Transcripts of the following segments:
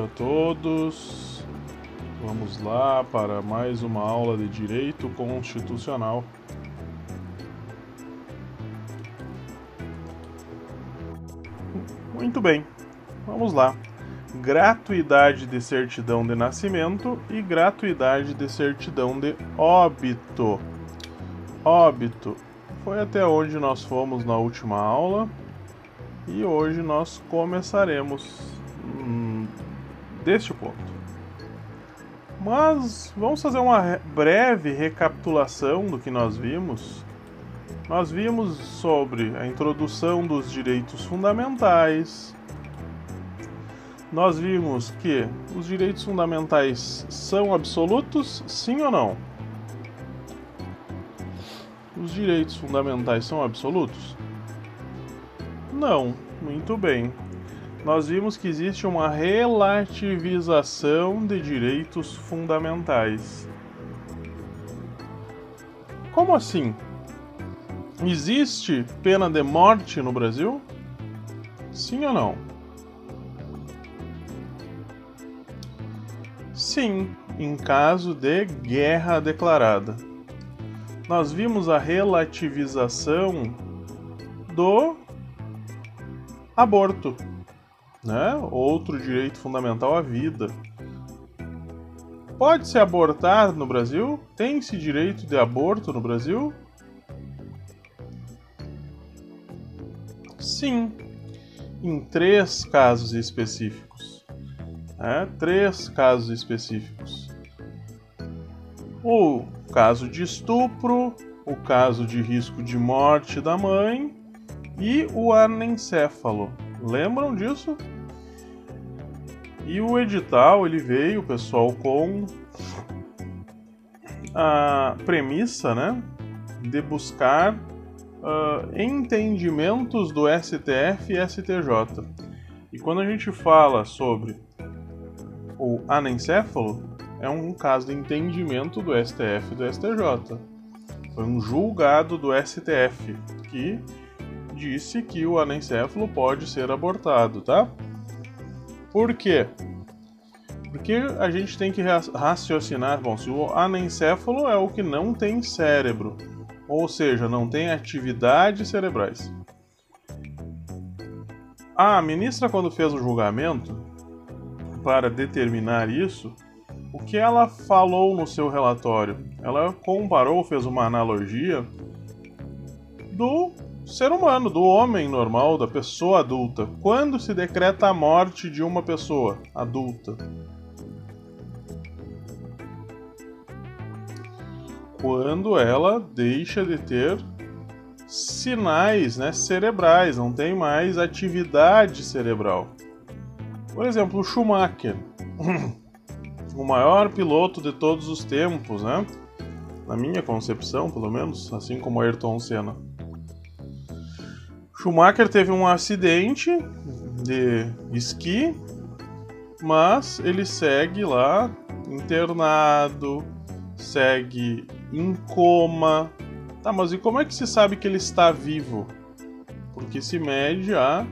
dia a todos. Vamos lá para mais uma aula de Direito Constitucional. Muito bem, vamos lá. Gratuidade de certidão de nascimento e gratuidade de certidão de óbito. Óbito foi até onde nós fomos na última aula e hoje nós começaremos hum, deste ponto. Mas vamos fazer uma breve recapitulação do que nós vimos. Nós vimos sobre a introdução dos direitos fundamentais. Nós vimos que os direitos fundamentais são absolutos, sim ou não? Os direitos fundamentais são absolutos? Não, muito bem. Nós vimos que existe uma relativização de direitos fundamentais. Como assim? Existe pena de morte no Brasil? Sim ou não? Sim, em caso de guerra declarada. Nós vimos a relativização do aborto, né? Outro direito fundamental à vida. Pode-se abortar no Brasil? Tem-se direito de aborto no Brasil? Sim, em três casos específicos. Né? Três casos específicos. O caso de estupro, o caso de risco de morte da mãe e o anencéfalo. Lembram disso? E o edital ele veio, pessoal, com a premissa, né, de buscar uh, entendimentos do STF e STJ. E quando a gente fala sobre o anencéfalo, é um caso de entendimento do STF e do STJ. Foi um julgado do STF que disse que o anencéfalo pode ser abortado, tá? Por quê? Porque a gente tem que raciocinar, bom, se o anencéfalo é o que não tem cérebro, ou seja, não tem atividades cerebrais. A ministra, quando fez o julgamento, para determinar isso, o que ela falou no seu relatório? Ela comparou, fez uma analogia do ser humano, do homem normal, da pessoa adulta. Quando se decreta a morte de uma pessoa adulta? Quando ela deixa de ter sinais né, cerebrais, não tem mais atividade cerebral. Por exemplo, o Schumacher, o maior piloto de todos os tempos, né? Na minha concepção, pelo menos, assim como Ayrton Senna. Schumacher teve um acidente de esqui, mas ele segue lá internado, segue em coma. Tá, mas e como é que se sabe que ele está vivo? Porque se mede a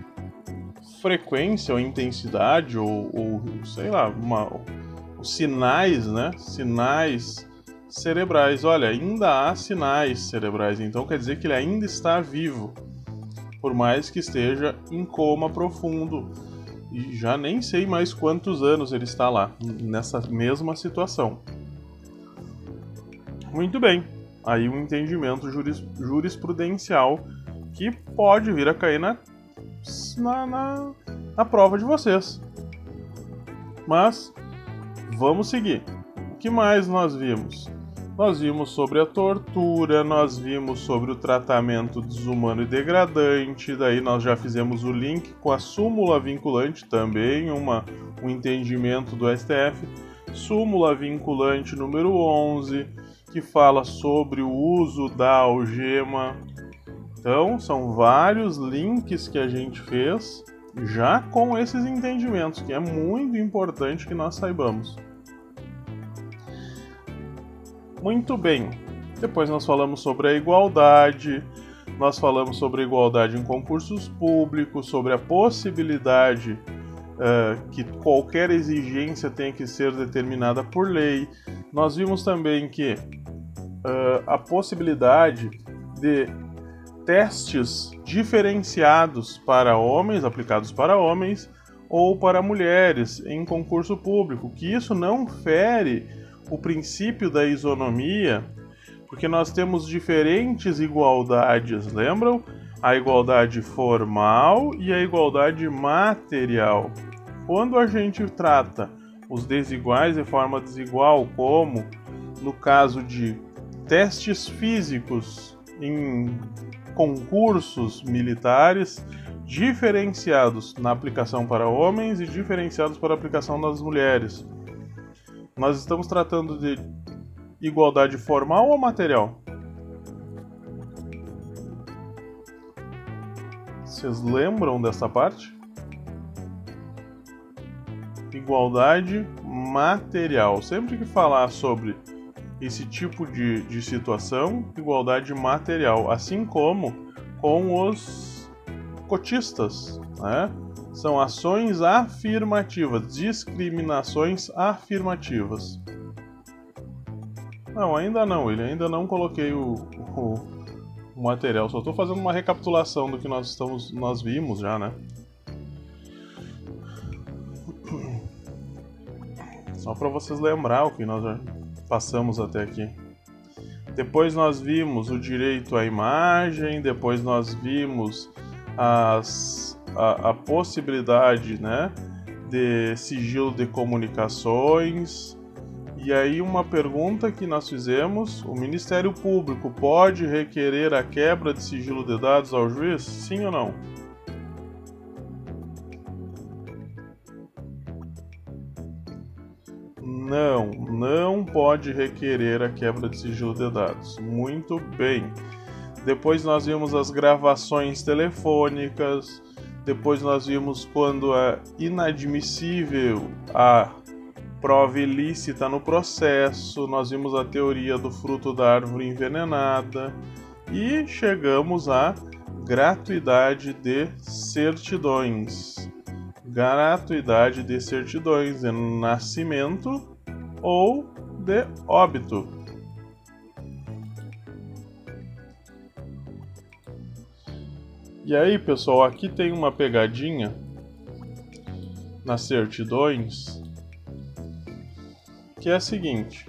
frequência ou intensidade ou, ou sei lá, uma, os sinais, né? Sinais cerebrais. Olha, ainda há sinais cerebrais, então quer dizer que ele ainda está vivo por mais que esteja em coma profundo. E já nem sei mais quantos anos ele está lá, nessa mesma situação. Muito bem, aí um entendimento juris, jurisprudencial que pode vir a cair na, na, na, na prova de vocês. Mas vamos seguir. O que mais nós vimos? Nós vimos sobre a tortura, nós vimos sobre o tratamento desumano e degradante, daí nós já fizemos o link com a súmula vinculante também, uma, um entendimento do STF. Súmula vinculante número 11, que fala sobre o uso da algema. Então, são vários links que a gente fez já com esses entendimentos, que é muito importante que nós saibamos. Muito bem. Depois nós falamos sobre a igualdade, nós falamos sobre a igualdade em concursos públicos, sobre a possibilidade uh, que qualquer exigência tem que ser determinada por lei. Nós vimos também que uh, a possibilidade de testes diferenciados para homens, aplicados para homens, ou para mulheres em concurso público, que isso não fere o princípio da isonomia, porque nós temos diferentes igualdades, lembram? A igualdade formal e a igualdade material. Quando a gente trata os desiguais de forma desigual, como no caso de testes físicos em concursos militares, diferenciados na aplicação para homens e diferenciados para aplicação das mulheres. Nós estamos tratando de igualdade formal ou material? Vocês lembram dessa parte? Igualdade material. Sempre que falar sobre esse tipo de, de situação, igualdade material, assim como com os cotistas, né? São ações afirmativas, discriminações afirmativas. Não, ainda não, ele ainda não coloquei o, o, o material, só estou fazendo uma recapitulação do que nós estamos, nós vimos já, né? Só para vocês lembrar o que nós já passamos até aqui. Depois nós vimos o direito à imagem, depois nós vimos as, a, a possibilidade né, de sigilo de comunicações. E aí, uma pergunta que nós fizemos: o Ministério Público pode requerer a quebra de sigilo de dados ao juiz? Sim ou não? Não, não pode requerer a quebra de sigilo de dados. Muito bem. Depois nós vimos as gravações telefônicas. Depois nós vimos quando é inadmissível a prova ilícita no processo. Nós vimos a teoria do fruto da árvore envenenada. E chegamos à gratuidade de certidões. Gratuidade de certidões de nascimento ou de óbito. E aí, pessoal, aqui tem uma pegadinha nas certidões que é a seguinte: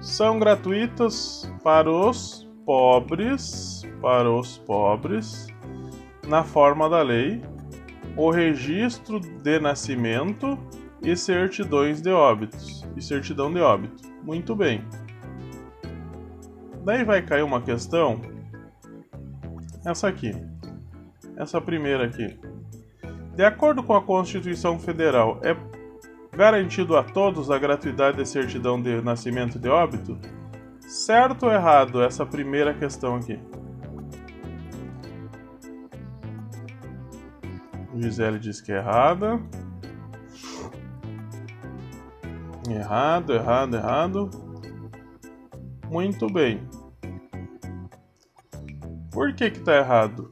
são gratuitas para os pobres, para os pobres, na forma da lei, o registro de nascimento e certidões de óbitos e certidão de óbito. Muito bem. Daí vai cair uma questão. Essa aqui. Essa primeira aqui. De acordo com a Constituição Federal, é garantido a todos a gratuidade de certidão de nascimento de óbito? Certo ou errado essa primeira questão aqui? Gisele diz que é errada. Errado, errado, errado. Muito bem. Por que que tá errado?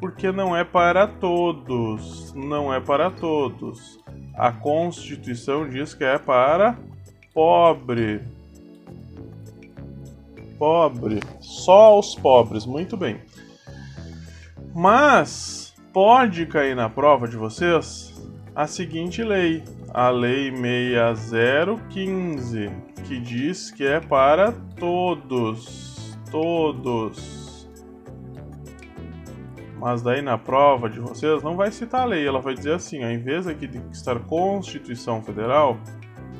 Porque não é para todos, não é para todos. A Constituição diz que é para pobre. Pobre, só os pobres, muito bem. Mas pode cair na prova de vocês a seguinte lei, a lei 6015, que diz que é para todos, todos. Mas daí na prova de vocês não vai citar a lei, ela vai dizer assim, ao invés aqui de estar Constituição Federal,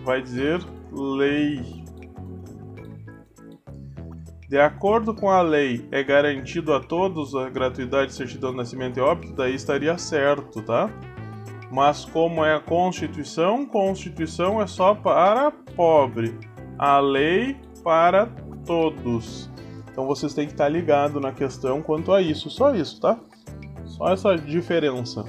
vai dizer lei. De acordo com a lei, é garantido a todos a gratuidade de certidão de nascimento e óbito, daí estaria certo, tá? Mas como é a Constituição, Constituição é só para pobre. A lei para todos. Então vocês têm que estar ligados na questão quanto a isso, só isso, tá? Só essa diferença.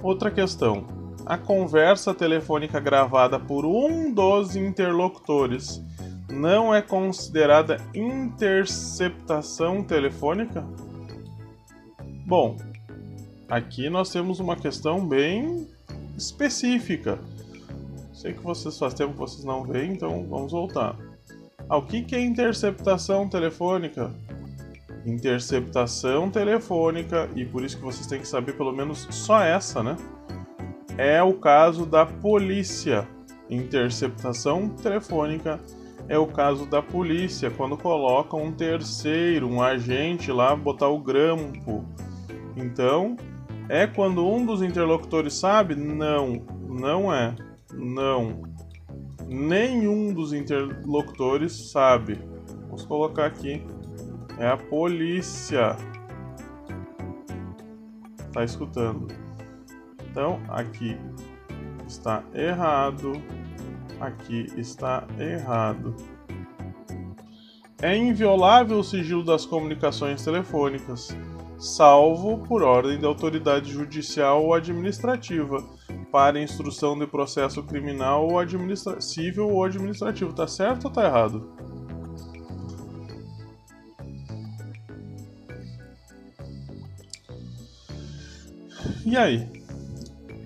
Outra questão. A conversa telefônica gravada por um dos interlocutores não é considerada interceptação telefônica? Bom, aqui nós temos uma questão bem específica. Sei que vocês faz tempo que vocês não veem, então vamos voltar. Ah, o que, que é interceptação telefônica? Interceptação telefônica, e por isso que vocês têm que saber pelo menos só essa, né? É o caso da polícia. Interceptação telefônica é o caso da polícia, quando coloca um terceiro, um agente lá, botar o grampo. Então, é quando um dos interlocutores sabe? Não, não é. Não. Nenhum dos interlocutores sabe. Vamos colocar aqui. É a polícia. Tá escutando. Então, aqui está errado. Aqui está errado. É inviolável o sigilo das comunicações telefônicas, salvo por ordem da autoridade judicial ou administrativa, para instrução de processo criminal ou administra civil ou administrativo. Tá certo ou tá errado? E aí?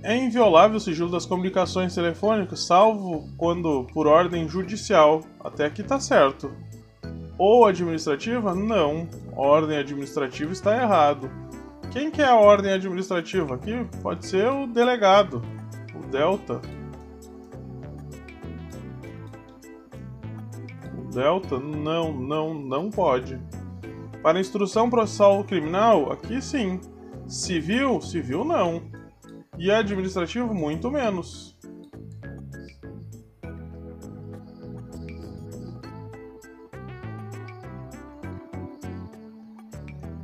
É inviolável o sigilo das comunicações telefônicas, salvo quando por ordem judicial. Até aqui tá certo. Ou administrativa? Não. Ordem administrativa está errado. Quem que é a ordem administrativa? Aqui pode ser o delegado, o Delta. O Delta? Não, não, não pode. Para instrução processual criminal? Aqui sim. Civil? Civil não. E administrativo, muito menos.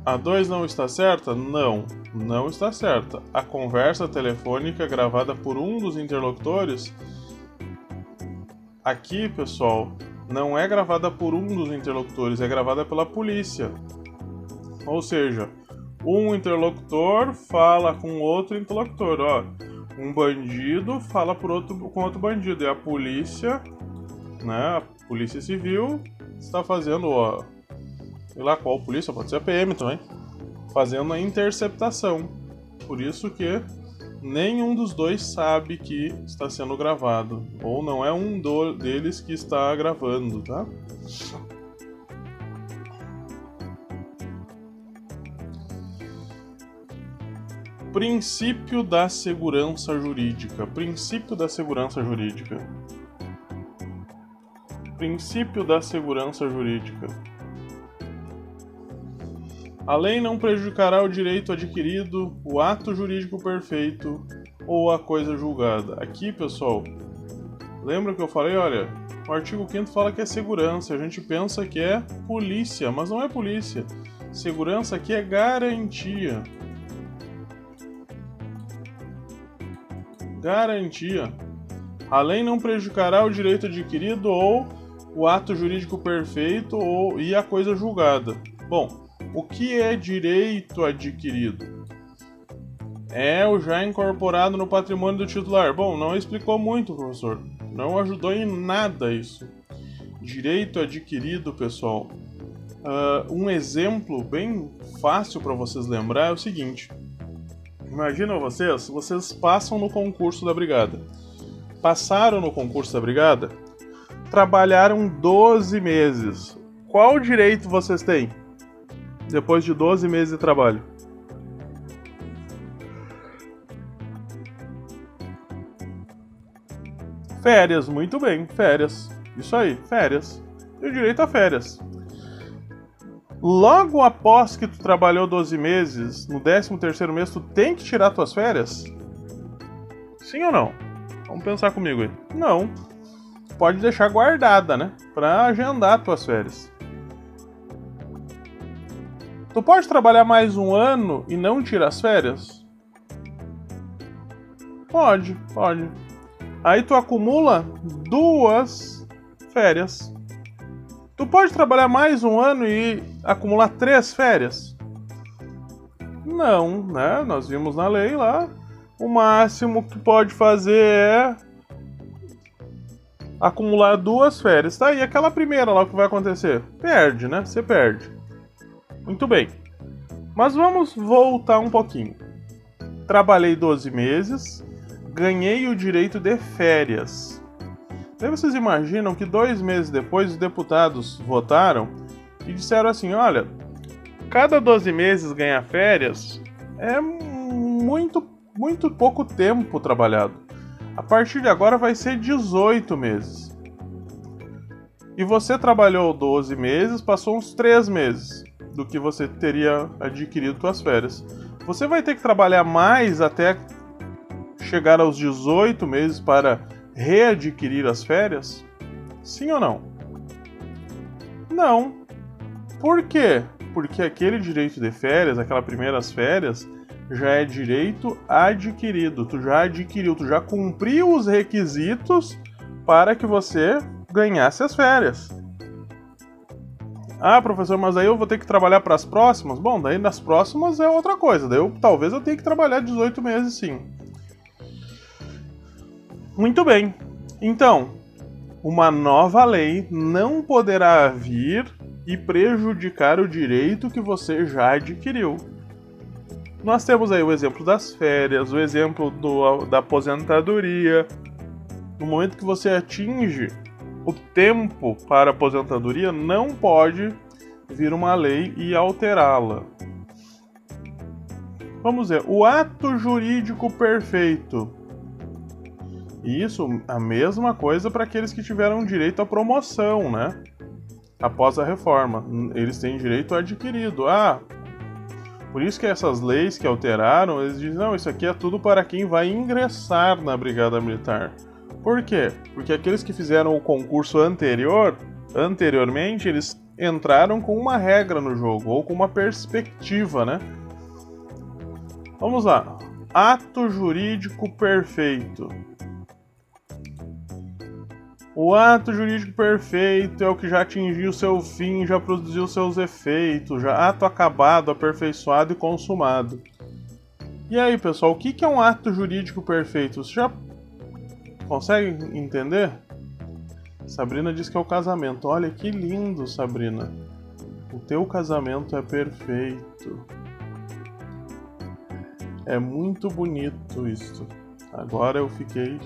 A 2 não está certa? Não, não está certa. A conversa telefônica gravada por um dos interlocutores. Aqui, pessoal, não é gravada por um dos interlocutores, é gravada pela polícia. Ou seja, um interlocutor fala com outro interlocutor, ó. Um bandido fala por outro, com outro bandido. E a polícia, né? A polícia civil está fazendo, ó. Sei lá qual polícia, pode ser a PM também. Fazendo a interceptação. Por isso que nenhum dos dois sabe que está sendo gravado. Ou não é um deles que está gravando, tá? Princípio da segurança jurídica. Princípio da segurança jurídica. Princípio da segurança jurídica. A lei não prejudicará o direito adquirido, o ato jurídico perfeito ou a coisa julgada. Aqui, pessoal, lembra que eu falei, olha, o artigo 5 fala que é segurança, a gente pensa que é polícia, mas não é polícia. Segurança aqui é garantia. Garantia. A lei não prejudicará o direito adquirido ou o ato jurídico perfeito ou e a coisa julgada. Bom, o que é direito adquirido? É o já incorporado no patrimônio do titular. Bom, não explicou muito, professor. Não ajudou em nada isso. Direito adquirido, pessoal. Uh, um exemplo bem fácil para vocês lembrar é o seguinte: Imagina vocês, vocês passam no concurso da brigada. Passaram no concurso da brigada, trabalharam 12 meses. Qual direito vocês têm depois de 12 meses de trabalho? Férias, muito bem, férias. Isso aí, férias. Tem direito a férias. Logo após que tu trabalhou 12 meses, no 13 terceiro mês, tu tem que tirar tuas férias? Sim ou não? Vamos pensar comigo aí. Não. Pode deixar guardada, né? Pra agendar tuas férias. Tu pode trabalhar mais um ano e não tirar as férias? Pode, pode. Aí tu acumula duas férias. Tu pode trabalhar mais um ano e acumular três férias? Não, né? Nós vimos na lei lá. O máximo que pode fazer é acumular duas férias. Tá? E aquela primeira lá, o que vai acontecer? Perde, né? Você perde. Muito bem. Mas vamos voltar um pouquinho. Trabalhei 12 meses, ganhei o direito de férias. Daí vocês imaginam que dois meses depois os deputados votaram e disseram assim: olha, cada 12 meses ganhar férias é muito, muito pouco tempo trabalhado. A partir de agora vai ser 18 meses. E você trabalhou 12 meses, passou uns 3 meses do que você teria adquirido suas férias. Você vai ter que trabalhar mais até chegar aos 18 meses para readquirir as férias? Sim ou não? Não. Por quê? Porque aquele direito de férias, aquelas primeiras férias, já é direito adquirido. Tu já adquiriu, tu já cumpriu os requisitos para que você ganhasse as férias. Ah, professor, mas aí eu vou ter que trabalhar para as próximas? Bom, daí nas próximas é outra coisa. Daí eu, talvez eu tenha que trabalhar 18 meses sim. Muito bem. Então, uma nova lei não poderá vir e prejudicar o direito que você já adquiriu. Nós temos aí o exemplo das férias, o exemplo do, da aposentadoria. No momento que você atinge o tempo para aposentadoria não pode vir uma lei e alterá-la. Vamos ver, o ato jurídico perfeito. Isso, a mesma coisa para aqueles que tiveram direito à promoção, né? Após a reforma. Eles têm direito adquirido. Ah, por isso que essas leis que alteraram, eles dizem, não, isso aqui é tudo para quem vai ingressar na Brigada Militar. Por quê? Porque aqueles que fizeram o concurso anterior, anteriormente, eles entraram com uma regra no jogo, ou com uma perspectiva, né? Vamos lá. Ato jurídico perfeito. O ato jurídico perfeito é o que já atingiu seu fim, já produziu seus efeitos, já ato acabado, aperfeiçoado e consumado. E aí, pessoal, o que é um ato jurídico perfeito? Você já Consegue entender? Sabrina diz que é o casamento. Olha que lindo, Sabrina. O teu casamento é perfeito. É muito bonito isso. Agora eu fiquei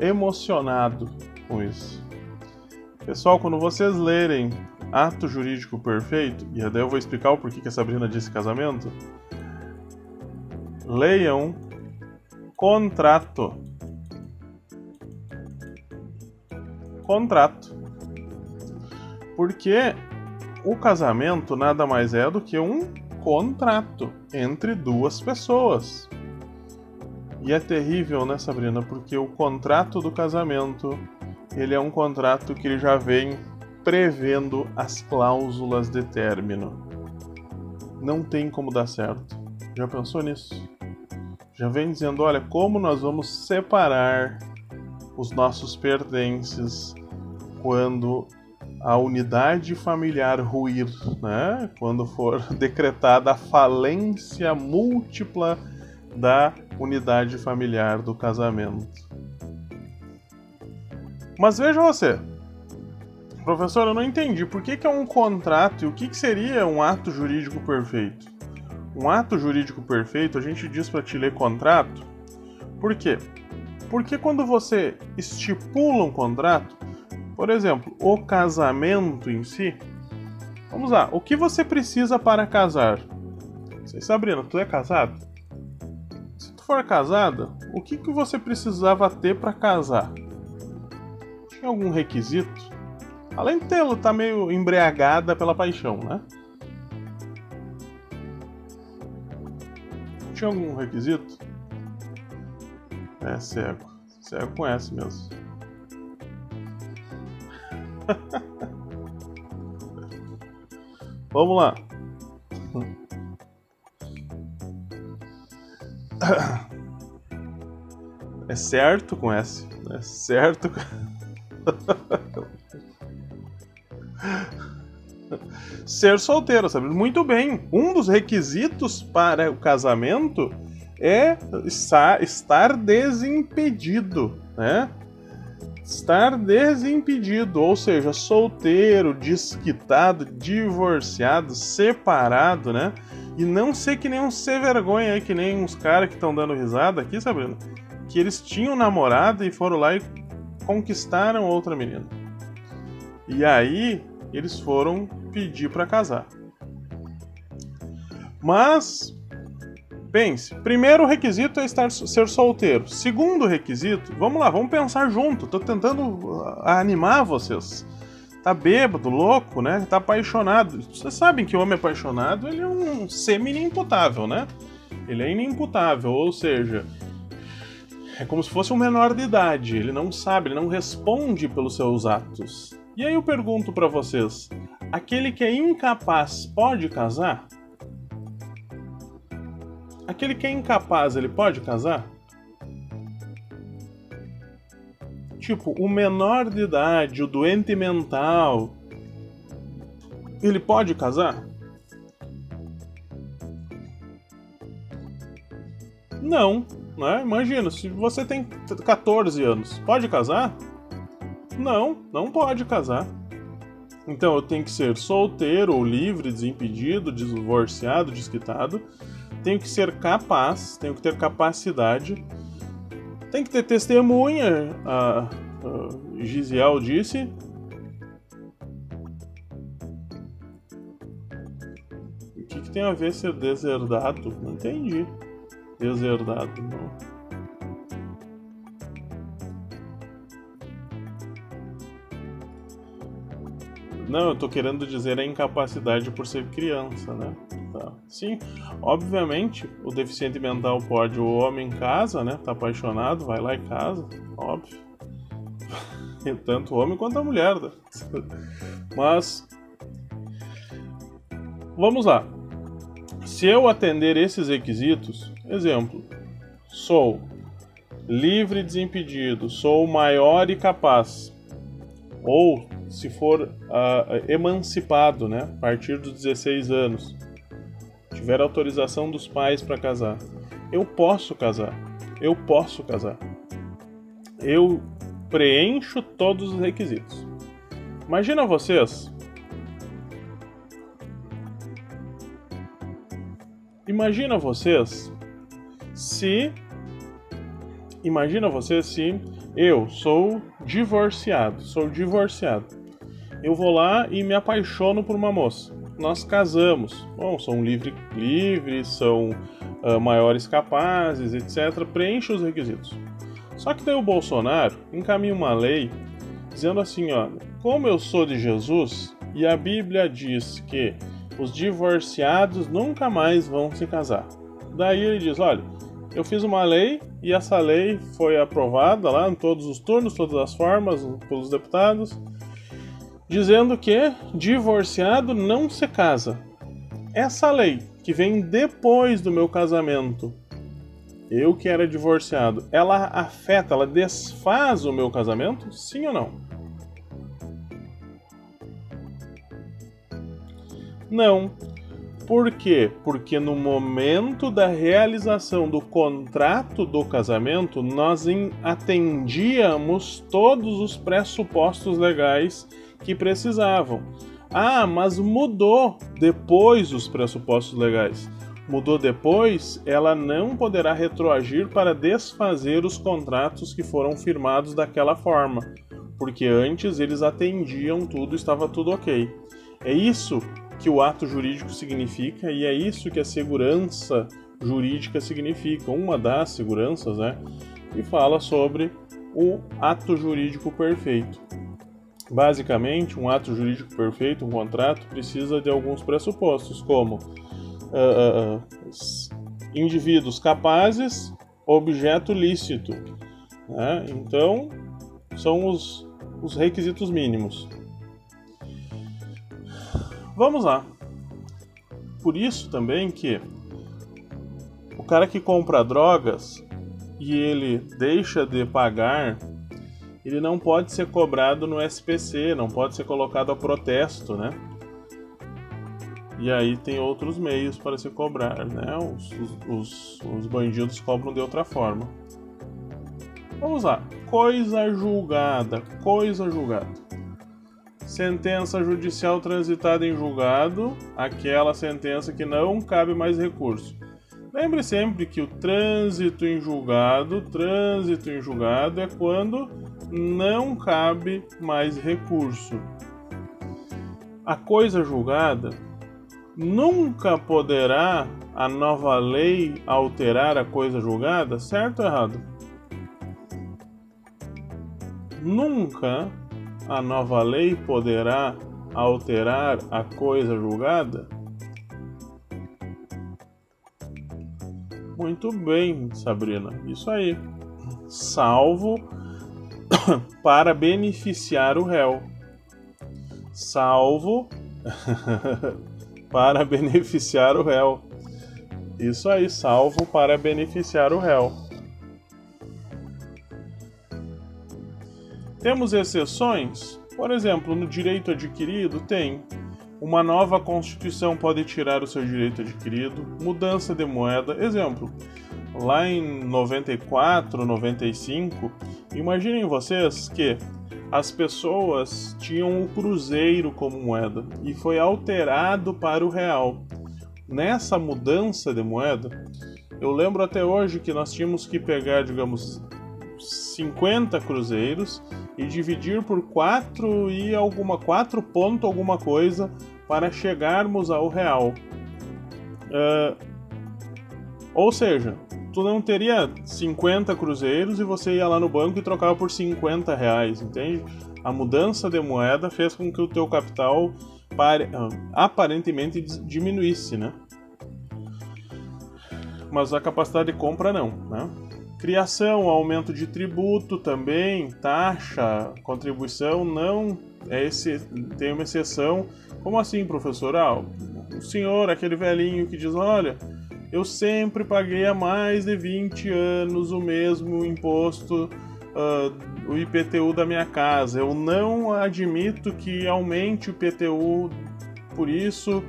emocionado com isso. Pessoal, quando vocês lerem ato jurídico perfeito, e daí eu vou explicar o porquê que a Sabrina disse casamento, leiam contrato. contrato. Porque o casamento nada mais é do que um contrato entre duas pessoas. E é terrível, né, Sabrina? Porque o contrato do casamento, ele é um contrato que ele já vem prevendo as cláusulas de término. Não tem como dar certo. Já pensou nisso? Já vem dizendo, olha, como nós vamos separar os nossos pertences quando a unidade familiar ruir, né? quando for decretada a falência múltipla da unidade familiar do casamento. Mas veja você, professor, eu não entendi por que, que é um contrato e o que, que seria um ato jurídico perfeito. Um ato jurídico perfeito, a gente diz para te ler contrato, por quê? Porque quando você estipula um contrato, por exemplo, o casamento em si. Vamos lá, o que você precisa para casar? Sei, Sabrina, tu é casado? Se tu for casada, o que, que você precisava ter para casar? Tinha algum requisito? Além de tê-lo tá meio embriagada pela paixão, né? Tinha algum requisito? É cego. Cego conhece mesmo. Vamos lá. É certo com S. É certo. Ser solteiro, sabe? Muito bem. Um dos requisitos para o casamento é estar desimpedido, né? estar desimpedido, ou seja, solteiro, desquitado, divorciado, separado, né? E não ser que nem um ser vergonha que nem uns caras que estão dando risada aqui, Sabrina. Que eles tinham namorada e foram lá e conquistaram outra menina. E aí eles foram pedir para casar. Mas pense, primeiro requisito é estar ser solteiro. Segundo requisito, vamos lá, vamos pensar junto. Tô tentando ah, animar vocês. Tá bêbado, louco, né? Tá apaixonado. Vocês sabem que o homem apaixonado ele é um semi-inimputável, né? Ele é inimputável, ou seja, é como se fosse um menor de idade. Ele não sabe, ele não responde pelos seus atos. E aí eu pergunto para vocês: aquele que é incapaz pode casar? Aquele que é incapaz, ele pode casar? Tipo, o menor de idade, o doente mental, ele pode casar? Não, né? Imagina, se você tem 14 anos, pode casar? Não, não pode casar. Então eu tenho que ser solteiro ou livre, desimpedido, divorciado, desquitado tenho que ser capaz, tenho que ter capacidade, tem que ter testemunha, a, a Gisiel disse. O que, que tem a ver ser deserdado? Não entendi. Deserdado, não. Não, eu tô querendo dizer a incapacidade por ser criança, né? Tá. Sim, obviamente o deficiente mental pode, o homem casa, né? Tá apaixonado, vai lá e casa, óbvio. E tanto o homem quanto a mulher. Né? Mas vamos lá. Se eu atender esses requisitos, exemplo, sou livre e desimpedido, sou maior e capaz, ou se for uh, emancipado, né, a partir dos 16 anos, tiver autorização dos pais para casar, eu posso casar. Eu posso casar. Eu preencho todos os requisitos. Imagina vocês. Imagina vocês se Imagina vocês se eu sou divorciado, sou divorciado. Eu vou lá e me apaixono por uma moça nós casamos. Bom, são livre, livres, são uh, maiores capazes, etc. Preenche os requisitos. Só que daí o Bolsonaro encaminha uma lei dizendo assim, ó, como eu sou de Jesus e a Bíblia diz que os divorciados nunca mais vão se casar. Daí ele diz, olha, eu fiz uma lei e essa lei foi aprovada lá em todos os turnos, todas as formas pelos deputados dizendo que divorciado não se casa. Essa lei que vem depois do meu casamento, eu que era divorciado, ela afeta, ela desfaz o meu casamento? Sim ou não? Não. Por quê? Porque no momento da realização do contrato do casamento, nós atendíamos todos os pressupostos legais que precisavam. Ah, mas mudou depois os pressupostos legais. Mudou depois, ela não poderá retroagir para desfazer os contratos que foram firmados daquela forma, porque antes eles atendiam tudo, estava tudo ok. É isso que o ato jurídico significa e é isso que a segurança jurídica significa, uma das seguranças, né? E fala sobre o ato jurídico perfeito. Basicamente, um ato jurídico perfeito, um contrato, precisa de alguns pressupostos, como uh, uh, indivíduos capazes, objeto lícito. Né? Então, são os, os requisitos mínimos. Vamos lá. Por isso também que o cara que compra drogas e ele deixa de pagar ele não pode ser cobrado no SPC, não pode ser colocado a protesto, né? E aí tem outros meios para se cobrar, né? Os, os, os bandidos cobram de outra forma. Vamos lá. Coisa julgada. Coisa julgada. Sentença judicial transitada em julgado, aquela sentença que não cabe mais recurso. Lembre sempre que o trânsito em julgado, trânsito em julgado é quando não cabe mais recurso. A coisa julgada nunca poderá a nova lei alterar a coisa julgada, certo ou errado? Nunca a nova lei poderá alterar a coisa julgada? Muito bem, Sabrina. Isso aí. Salvo para beneficiar o réu. Salvo para beneficiar o réu. Isso aí, salvo para beneficiar o réu. Temos exceções? Por exemplo, no direito adquirido tem uma nova Constituição pode tirar o seu direito adquirido, mudança de moeda. Exemplo, lá em 94, 95, imaginem vocês que as pessoas tinham o cruzeiro como moeda e foi alterado para o real. Nessa mudança de moeda, eu lembro até hoje que nós tínhamos que pegar, digamos, 50 cruzeiros e dividir por 4 e alguma 4 ponto alguma coisa para chegarmos ao real. Uh, ou seja, tu não teria 50 cruzeiros e você ia lá no banco e trocava por 50 reais, entende? A mudança de moeda fez com que o teu capital uh, aparentemente diminuísse, né? Mas a capacidade de compra não, né? Criação, aumento de tributo também, taxa, contribuição não é esse tem uma exceção. Como assim, professor? Ah, o senhor, aquele velhinho que diz, olha, eu sempre paguei há mais de 20 anos o mesmo imposto, uh, o IPTU da minha casa. Eu não admito que aumente o IPTU por isso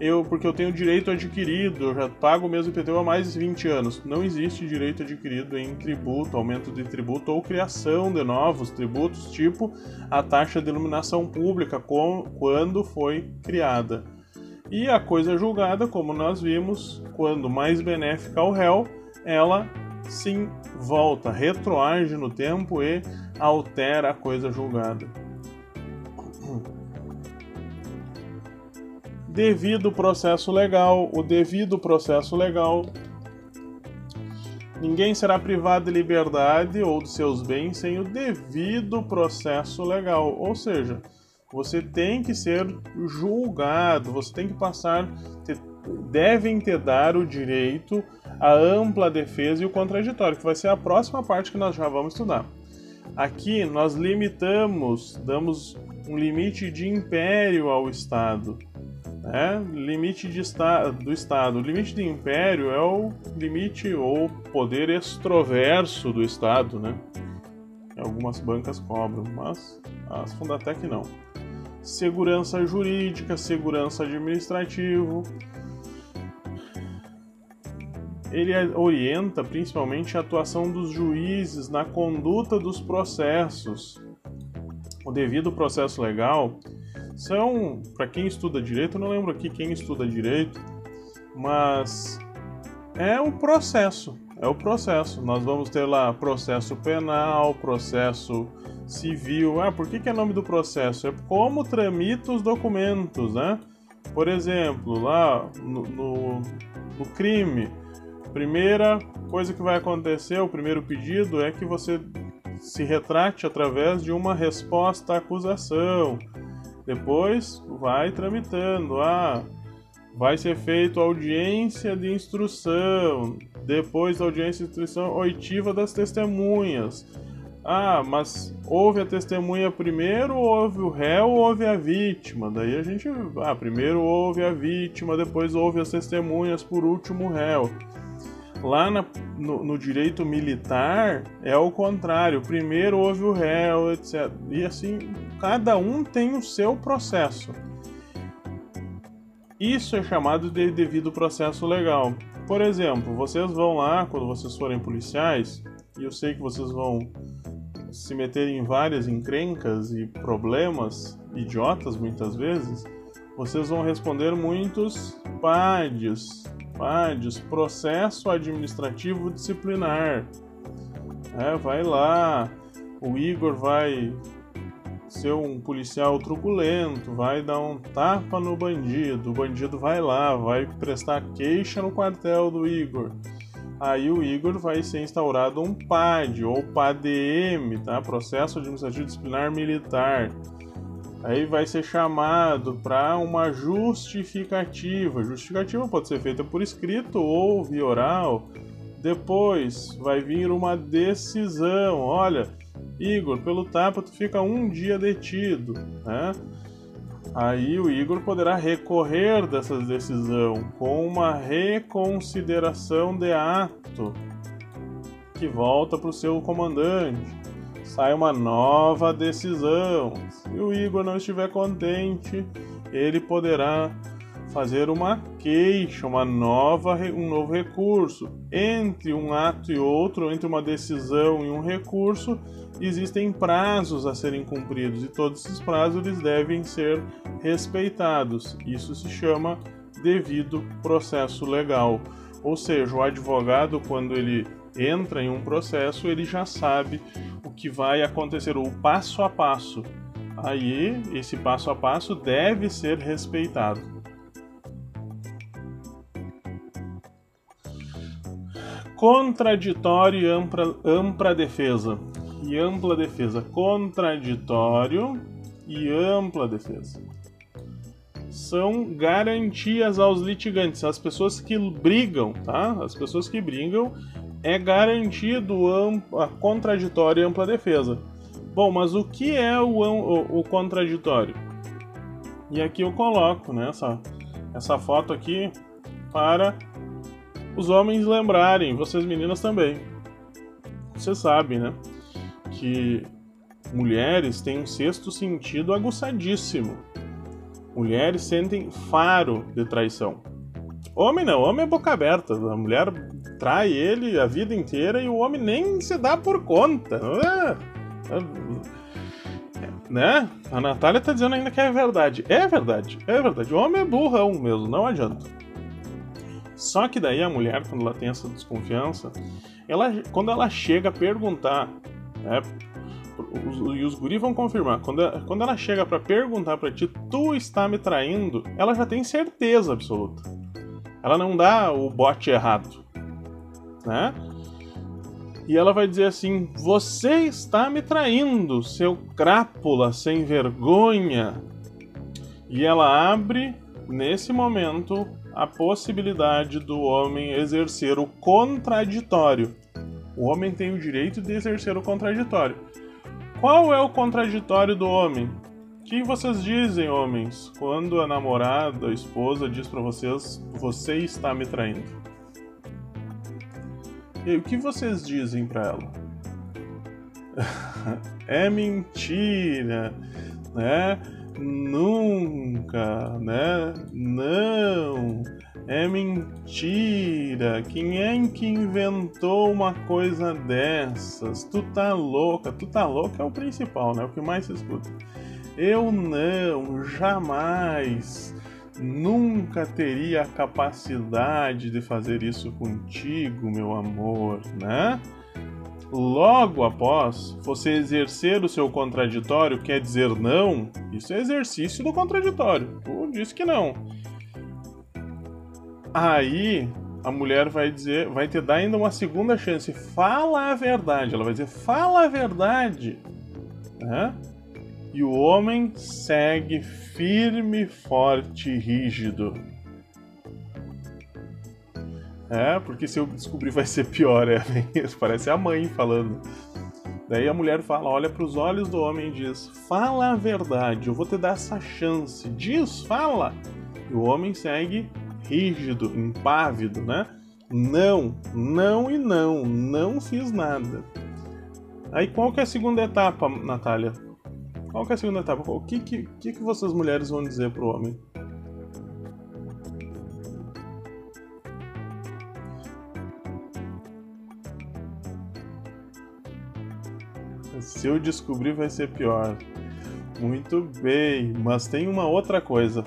eu porque eu tenho direito adquirido, eu já pago o mesmo IPTU há mais de 20 anos. Não existe direito adquirido em tributo, aumento de tributo ou criação de novos tributos, tipo a taxa de iluminação pública com, quando foi criada. E a coisa julgada, como nós vimos, quando mais benéfica ao réu, ela sim volta, retroage no tempo e altera a coisa julgada. Devido processo legal, o devido processo legal. Ninguém será privado de liberdade ou de seus bens sem o devido processo legal. Ou seja, você tem que ser julgado, você tem que passar, devem te dar o direito à ampla defesa e o contraditório, que vai ser a próxima parte que nós já vamos estudar. Aqui nós limitamos, damos um limite de império ao Estado. É, limite esta do Estado. O limite de império é o limite ou poder extroverso do Estado, né? Algumas bancas cobram, mas as Fundatec não. Segurança jurídica, segurança administrativo. Ele orienta principalmente a atuação dos juízes na conduta dos processos. O devido processo legal são, para quem estuda direito, eu não lembro aqui quem estuda direito, mas é o processo, é o processo. Nós vamos ter lá processo penal, processo civil. Ah, por que, que é nome do processo? É como tramita os documentos, né? Por exemplo, lá no, no, no crime, primeira coisa que vai acontecer, o primeiro pedido é que você se retrate através de uma resposta à acusação. Depois vai tramitando. Ah, vai ser feita audiência de instrução. Depois da audiência de instrução, oitiva das testemunhas. Ah, mas houve a testemunha primeiro, houve o réu, houve a vítima. Daí a gente, ah, primeiro houve a vítima, depois houve as testemunhas, por último o réu. Lá na, no, no, direito militar é o contrário. Primeiro houve o réu, etc. E assim, cada um tem o seu processo. Isso é chamado de devido processo legal. Por exemplo, vocês vão lá, quando vocês forem policiais, e eu sei que vocês vão se meter em várias encrencas e problemas idiotas muitas vezes, vocês vão responder muitos PADs, PADs, processo administrativo disciplinar. É, vai lá, o Igor vai ser um policial truculento, vai dar um tapa no bandido, o bandido vai lá, vai prestar queixa no quartel do Igor. Aí o Igor vai ser instaurado um PAD ou PADM, tá? Processo Administrativo Disciplinar Militar. Aí vai ser chamado para uma justificativa. Justificativa pode ser feita por escrito ou via oral. Depois vai vir uma decisão. Olha, Igor, pelo tapa tu fica um dia detido, né? Aí o Igor poderá recorrer dessa decisão com uma reconsideração de ato que volta para o seu comandante. Sai uma nova decisão. Se o Igor não estiver contente, ele poderá fazer uma queixa, uma nova, um novo recurso. Entre um ato e outro, entre uma decisão e um recurso, existem prazos a serem cumpridos e todos esses prazos eles devem ser respeitados. Isso se chama devido processo legal. Ou seja, o advogado, quando ele entra em um processo, ele já sabe o que vai acontecer, o passo a passo. Aí, esse passo a passo deve ser respeitado. Contraditório e ampla, ampla defesa. E ampla defesa. Contraditório e ampla defesa. São garantias aos litigantes, as pessoas que brigam, tá? As pessoas que brigam é garantido a contraditório e ampla defesa. Bom, mas o que é o, o, o contraditório? E aqui eu coloco né, essa, essa foto aqui para os homens lembrarem, vocês meninas também. Você sabe, né? Que mulheres têm um sexto sentido aguçadíssimo. Mulheres sentem faro de traição. Homem não, homem é boca aberta. A mulher trai ele a vida inteira e o homem nem se dá por conta. É, é, né? A Natália tá dizendo ainda que é verdade. É verdade, é verdade. O homem é burrão mesmo, não adianta. Só que daí a mulher, quando ela tem essa desconfiança, ela, quando ela chega a perguntar, né, e os guris vão confirmar, quando, quando ela chega para perguntar para ti, tu está me traindo, ela já tem certeza absoluta. Ela não dá o bote errado, né? E ela vai dizer assim: Você está me traindo, seu crápula sem vergonha. E ela abre, nesse momento, a possibilidade do homem exercer o contraditório. O homem tem o direito de exercer o contraditório. Qual é o contraditório do homem? O que vocês dizem, homens, quando a namorada, a esposa diz para vocês: "Você está me traindo"? E o que vocês dizem para ela? é mentira, né? Nunca, né? Não. É mentira. Quem é que inventou uma coisa dessas? Tu tá louca. Tu tá louca é o principal, né? O que mais se escuta. Eu não, jamais. Nunca teria a capacidade de fazer isso contigo, meu amor, né? Logo após você exercer o seu contraditório, quer dizer não, isso é exercício do contraditório. Tu disse que não. Aí a mulher vai dizer, vai te dar ainda uma segunda chance. Fala a verdade. Ela vai dizer, fala a verdade. Né? E o homem segue firme, forte e rígido. É, porque se eu descobrir vai ser pior, é. Parece a mãe falando. Daí a mulher fala, olha para os olhos do homem e diz: Fala a verdade, eu vou te dar essa chance. Diz, fala. E o homem segue rígido, impávido, né? Não, não e não, não fiz nada. Aí qual que é a segunda etapa, Natália? Qual é a segunda etapa? O que, que, que, que vocês mulheres vão dizer pro homem? Se eu descobrir, vai ser pior. Muito bem, mas tem uma outra coisa.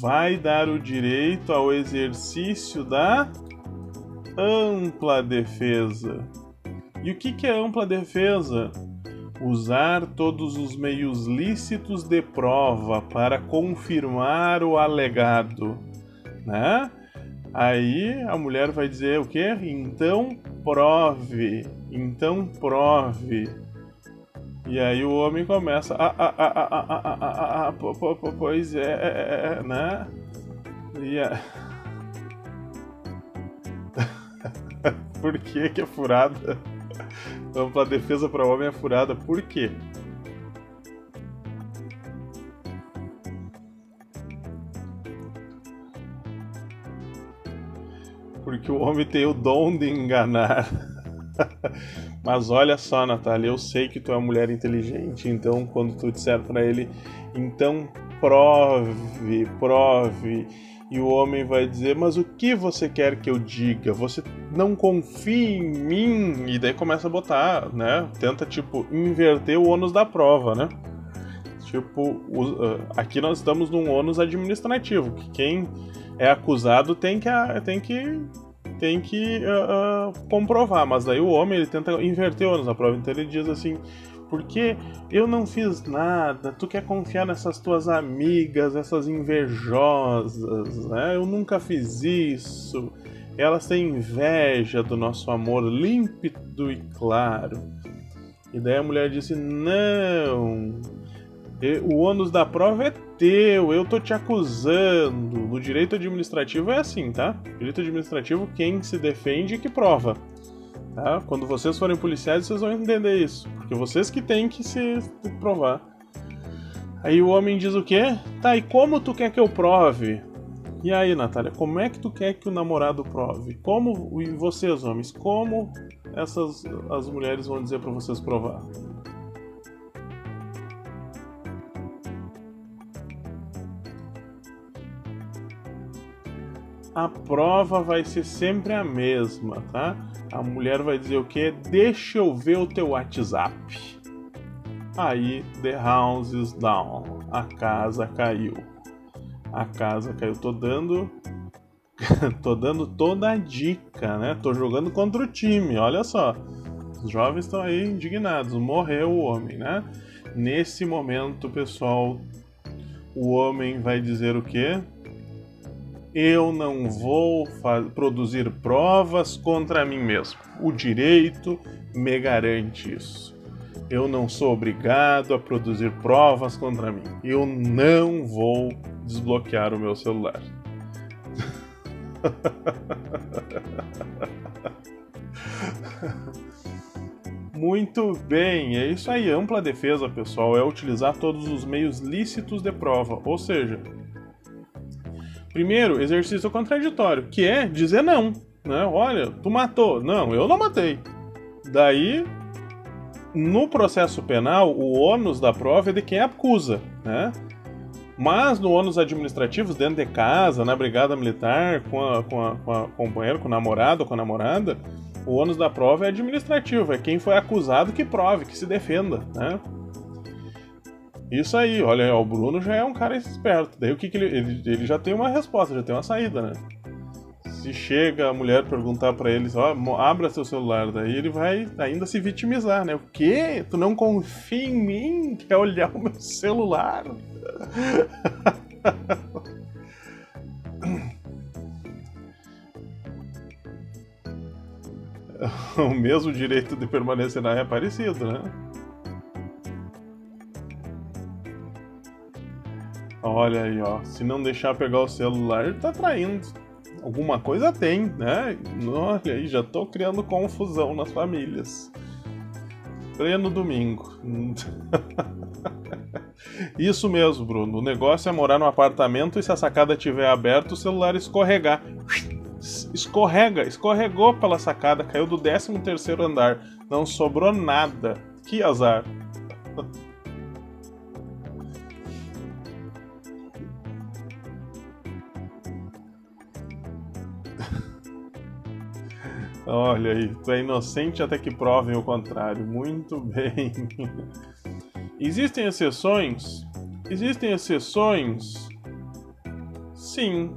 Vai dar o direito ao exercício da ampla defesa. E o que é ampla defesa? Usar todos os meios lícitos de prova para confirmar o alegado, né? Aí a mulher vai dizer o quê? Então prove, então prove. E aí o homem começa, ah, ah, ah, ah, ah, ah, ah, ah, ah pois é, né? E a... Por que que é furada? Ampla defesa para homem é furada. Por quê? Porque o homem tem o dom de enganar. Mas olha só, Natália, eu sei que tu é uma mulher inteligente, então quando tu disser para ele, então prove, prove e o homem vai dizer: Mas o que você quer que eu diga? Você não confia em mim? E daí começa a botar, né? Tenta, tipo, inverter o ônus da prova, né? Tipo, ah, aqui nós estamos num ônus administrativo, que quem é acusado tem que, tem que, tem que uh, comprovar, mas daí o homem ele tenta inverter o ônus da prova, então ele diz assim: porque eu não fiz nada, tu quer confiar nessas tuas amigas, essas invejosas, né? Eu nunca fiz isso. Elas têm inveja do nosso amor límpido e claro. E daí a mulher disse: Não, o ônus da prova é teu, eu tô te acusando. No direito administrativo é assim, tá? Direito administrativo, quem se defende que prova. Tá? Quando vocês forem policiais, vocês vão entender isso. Porque vocês que têm que se provar. Aí o homem diz o quê? Tá, e como tu quer que eu prove? E aí, Natália, como é que tu quer que o namorado prove? Como, e vocês, homens, como essas as mulheres vão dizer para vocês provar? A prova vai ser sempre a mesma, tá? A mulher vai dizer o que? Deixa eu ver o teu WhatsApp. Aí, the house is down. A casa caiu. A casa caiu. Tô dando. tô dando toda a dica, né? Tô jogando contra o time, olha só. Os jovens estão aí indignados. Morreu o homem, né? Nesse momento, pessoal, o homem vai dizer o quê? Eu não vou produzir provas contra mim mesmo. O direito me garante isso. Eu não sou obrigado a produzir provas contra mim. Eu não vou desbloquear o meu celular. Muito bem, é isso aí. Ampla defesa, pessoal, é utilizar todos os meios lícitos de prova, ou seja, Primeiro, exercício contraditório, que é dizer não. Né? Olha, tu matou. Não, eu não matei. Daí, no processo penal, o ônus da prova é de quem acusa. Né? Mas no ônus administrativos, dentro de casa, na brigada militar, com a, com a, com a companheira, com o namorado ou com a namorada, o ônus da prova é administrativo, é quem foi acusado que prove, que se defenda, né? Isso aí, olha, o Bruno já é um cara esperto. Daí o que, que ele, ele. Ele já tem uma resposta, já tem uma saída, né? Se chega a mulher perguntar para ele, ó, abra seu celular, daí ele vai ainda se vitimizar, né? O quê? Tu não confia em mim? Quer olhar o meu celular? o mesmo direito de permanecer na é parecido, né? Olha aí, ó. Se não deixar pegar o celular, tá traindo. Alguma coisa tem, né? Olha aí, já tô criando confusão nas famílias. Pleno domingo. Isso mesmo, Bruno. O negócio é morar no apartamento e se a sacada estiver aberta, o celular escorregar. Escorrega, escorregou pela sacada, caiu do 13 terceiro andar. Não sobrou nada. Que azar. Olha aí, tu é inocente até que provem o contrário. Muito bem. Existem exceções? Existem exceções? Sim.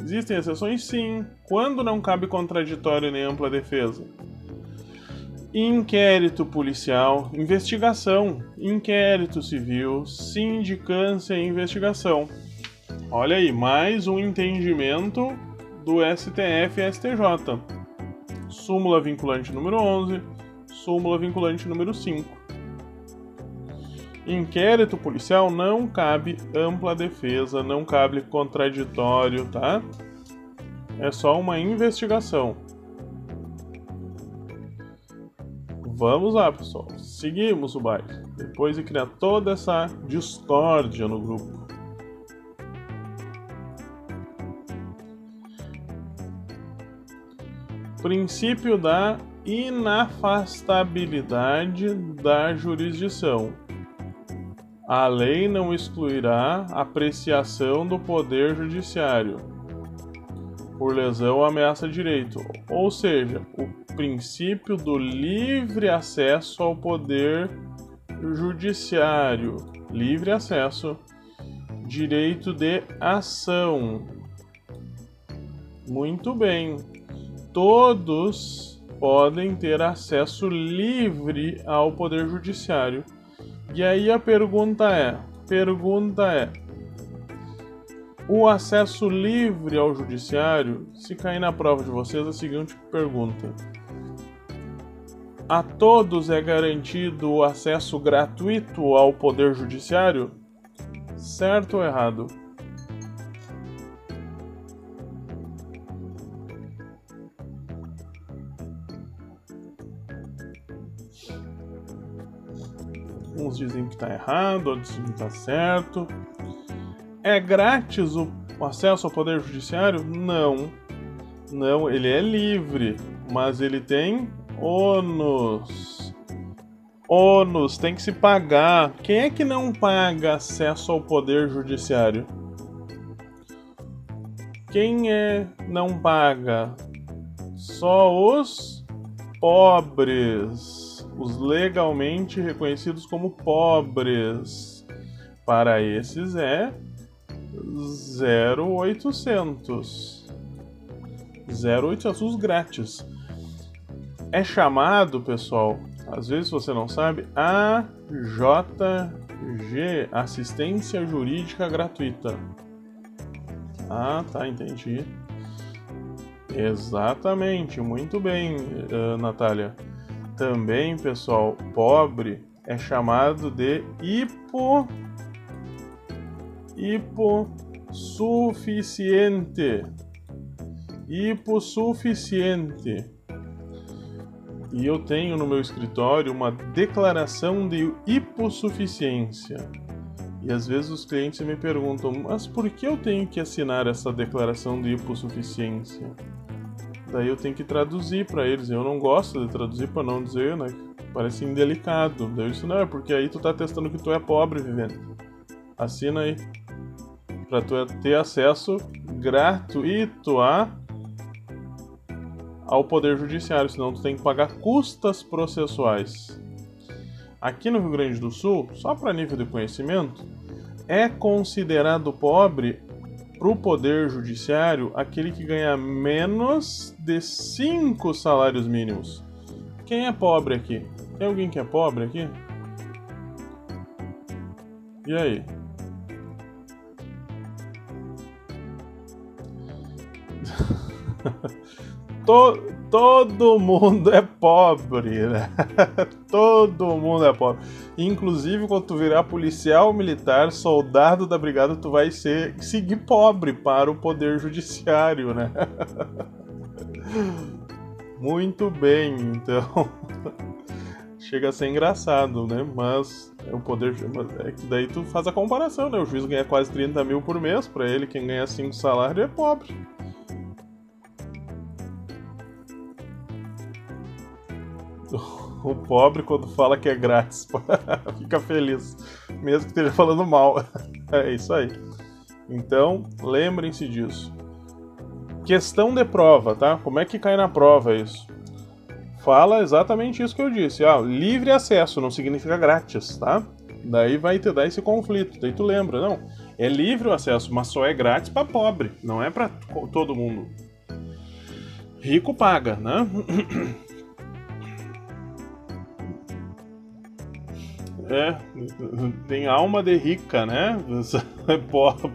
Existem exceções? Sim. Quando não cabe contraditório nem ampla defesa? Inquérito policial, investigação, inquérito civil, sindicância e investigação. Olha aí, mais um entendimento do STF e STJ. Súmula vinculante número 11, súmula vinculante número 5. Inquérito policial não cabe ampla defesa, não cabe contraditório, tá? É só uma investigação. Vamos lá, pessoal. Seguimos o baile. Depois de criar toda essa discórdia no grupo. Princípio da inafastabilidade da jurisdição. A lei não excluirá apreciação do poder judiciário por lesão ou ameaça de direito, ou seja, o princípio do livre acesso ao poder judiciário, livre acesso, direito de ação. Muito bem todos podem ter acesso livre ao poder judiciário. E aí a pergunta é, pergunta é, o acesso livre ao judiciário, se cair na prova de vocês, é a seguinte pergunta: A todos é garantido o acesso gratuito ao poder judiciário? Certo ou errado? Uns dizem que está errado, outros dizem que está certo. É grátis o acesso ao Poder Judiciário? Não. Não, ele é livre, mas ele tem ônus. Ônus, tem que se pagar. Quem é que não paga acesso ao Poder Judiciário? Quem é não paga? Só os pobres os legalmente reconhecidos como pobres. Para esses é 0800. 0800 grátis. É chamado, pessoal, às vezes você não sabe, AJG, Assistência Jurídica Gratuita. Ah, tá, entendi. Exatamente, muito bem, uh, Natália. Também, pessoal, pobre é chamado de hipo hipossuficiente. Hipossuficiente. E eu tenho no meu escritório uma declaração de hipossuficiência. E às vezes os clientes me perguntam: "Mas por que eu tenho que assinar essa declaração de hipossuficiência?" Daí eu tenho que traduzir para eles. Eu não gosto de traduzir para não dizer, né? Parece indelicado. Daí eu disse, não, é porque aí tu tá testando que tu é pobre vivendo. Assina aí. Pra tu ter acesso gratuito a ao poder judiciário, senão tu tem que pagar custas processuais. Aqui no Rio Grande do Sul, só para nível de conhecimento, é considerado pobre para o Poder Judiciário aquele que ganha menos de 5 salários mínimos. Quem é pobre aqui? Tem alguém que é pobre aqui? E aí? to, todo mundo é pobre, né? todo mundo é pobre. Inclusive, quando tu virar policial militar, soldado da brigada, tu vai ser seguir pobre para o poder judiciário, né? Muito bem, então. Chega a ser engraçado, né? Mas é o poder. É que daí tu faz a comparação, né? O juiz ganha quase 30 mil por mês, para ele, quem ganha 5 salários é pobre. O pobre, quando fala que é grátis, fica feliz, mesmo que esteja falando mal. É isso aí. Então, lembrem-se disso. questão de prova, tá? Como é que cai na prova isso? Fala exatamente isso que eu disse. Ah, livre acesso não significa grátis, tá? Daí vai te dar esse conflito. Daí tu lembra, não? É livre o acesso, mas só é grátis para pobre, não é para todo mundo. Rico paga, né? É, tem alma de rica, né? É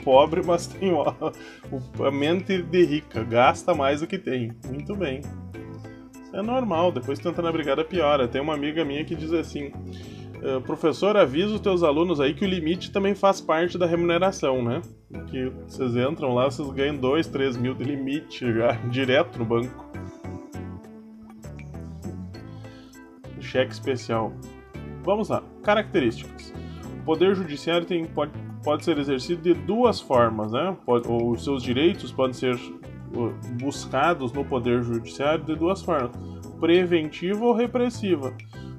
pobre, mas tem a mente de rica, gasta mais do que tem. Muito bem. É normal, depois tenta na brigada piora. Tem uma amiga minha que diz assim: é, professor, avisa os teus alunos aí que o limite também faz parte da remuneração, né? Que vocês entram lá, vocês ganham 2, 3 mil de limite já, direto no banco. Cheque especial. Vamos lá. Características. O poder judiciário tem, pode, pode ser exercido de duas formas, né? Pode, os seus direitos podem ser buscados no poder judiciário de duas formas: preventiva ou repressiva.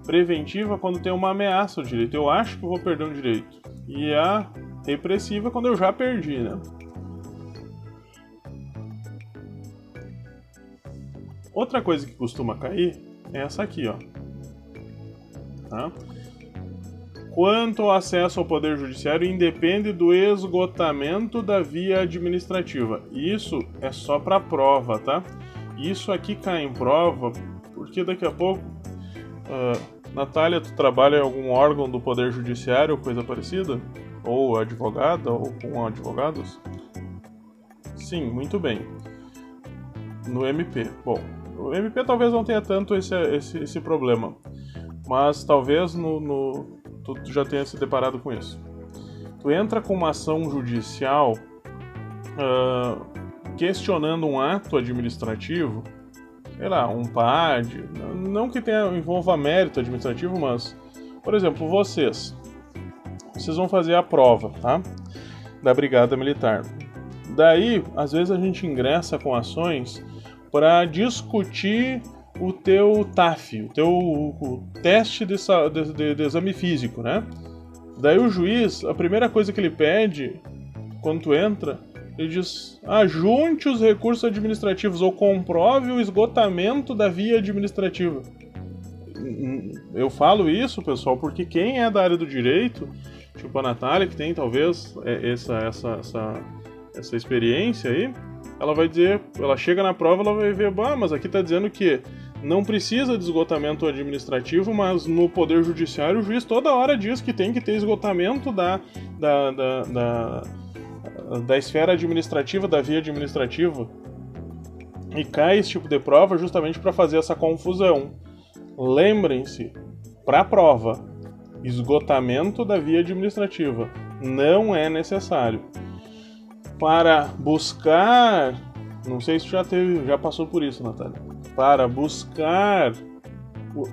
Preventiva quando tem uma ameaça ao direito. Eu acho que vou perder um direito. E a repressiva quando eu já perdi, né? Outra coisa que costuma cair é essa aqui, ó. Tá? Quanto ao acesso ao Poder Judiciário, independe do esgotamento da via administrativa. Isso é só para prova, tá? Isso aqui cai em prova porque daqui a pouco. Uh, Natália, tu trabalha em algum órgão do Poder Judiciário, coisa parecida? Ou advogada, ou com advogados? Sim, muito bem. No MP. Bom, o MP talvez não tenha tanto esse, esse, esse problema, mas talvez no, no, tu, já tenha se deparado com isso. Tu entra com uma ação judicial uh, questionando um ato administrativo, sei lá, um PAD, não que tenha envolva mérito administrativo, mas, por exemplo, vocês, vocês vão fazer a prova, tá? Da Brigada Militar. Daí, às vezes a gente ingressa com ações para discutir o teu TAF, o teu o teste de, de, de, exame físico, né? Daí o juiz, a primeira coisa que ele pede quando tu entra, ele diz: ajunte os recursos administrativos ou comprove o esgotamento da via administrativa. Eu falo isso, pessoal, porque quem é da área do direito, tipo a Natália, que tem talvez é, essa, essa, essa, essa experiência aí, ela vai dizer, ela chega na prova, ela vai ver, bah, mas aqui tá dizendo que não precisa de esgotamento administrativo, mas no Poder Judiciário o juiz toda hora diz que tem que ter esgotamento da, da, da, da, da esfera administrativa, da via administrativa. E cai esse tipo de prova justamente para fazer essa confusão. Lembrem-se, para a prova, esgotamento da via administrativa não é necessário. Para buscar, não sei se já teve, já passou por isso, Natália para buscar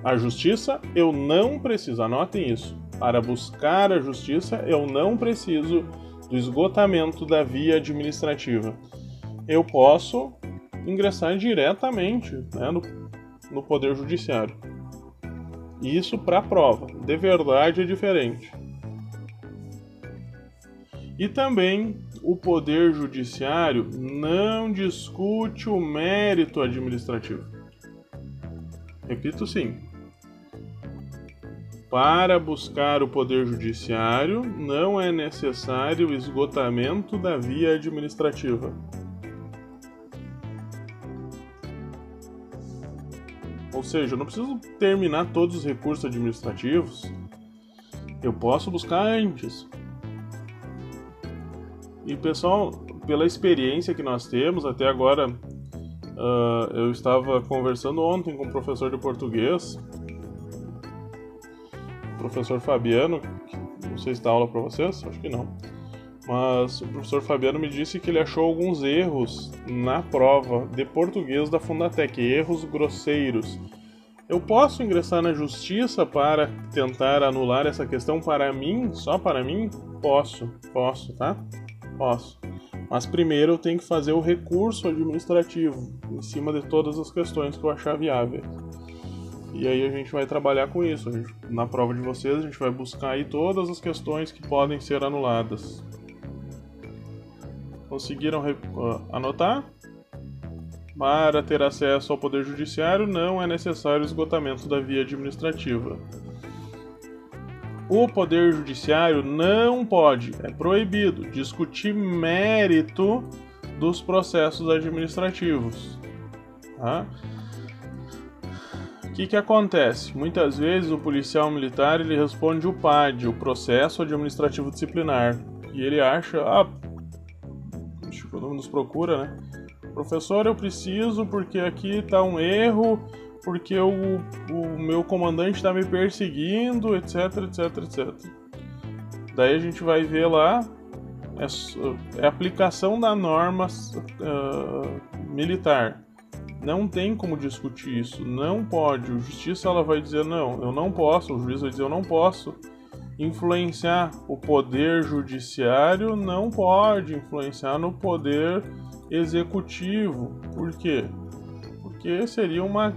a justiça, eu não preciso, anotem isso. Para buscar a justiça, eu não preciso do esgotamento da via administrativa. Eu posso ingressar diretamente né, no, no Poder Judiciário. Isso para prova. De verdade é diferente. E também o Poder Judiciário não discute o mérito administrativo. Repito sim. Para buscar o Poder Judiciário, não é necessário o esgotamento da via administrativa. Ou seja, eu não preciso terminar todos os recursos administrativos. Eu posso buscar antes. E pessoal, pela experiência que nós temos até agora, uh, eu estava conversando ontem com um professor de português, professor Fabiano, não sei se dá aula para vocês, acho que não. Mas o professor Fabiano me disse que ele achou alguns erros na prova de português da Fundatec, erros grosseiros. Eu posso ingressar na justiça para tentar anular essa questão para mim, só para mim? Posso, posso, tá? Posso. Mas primeiro eu tenho que fazer o recurso administrativo em cima de todas as questões que eu achar viável. E aí a gente vai trabalhar com isso. Na prova de vocês a gente vai buscar aí todas as questões que podem ser anuladas. Conseguiram anotar? Para ter acesso ao Poder Judiciário, não é necessário o esgotamento da via administrativa. O Poder Judiciário não pode, é proibido, discutir mérito dos processos administrativos. Tá? O que, que acontece? Muitas vezes o policial militar ele responde o PAD, o processo administrativo disciplinar, e ele acha, ah, quando nos procura, né? Professor, eu preciso porque aqui está um erro, porque o, o meu comandante está me perseguindo, etc, etc, etc. Daí a gente vai ver lá, é, é aplicação da norma uh, militar. Não tem como discutir isso, não pode. O justiça ela vai dizer não, eu não posso. O juiz vai dizer eu não posso influenciar o poder judiciário, não pode influenciar no poder executivo. Por quê? Porque seria uma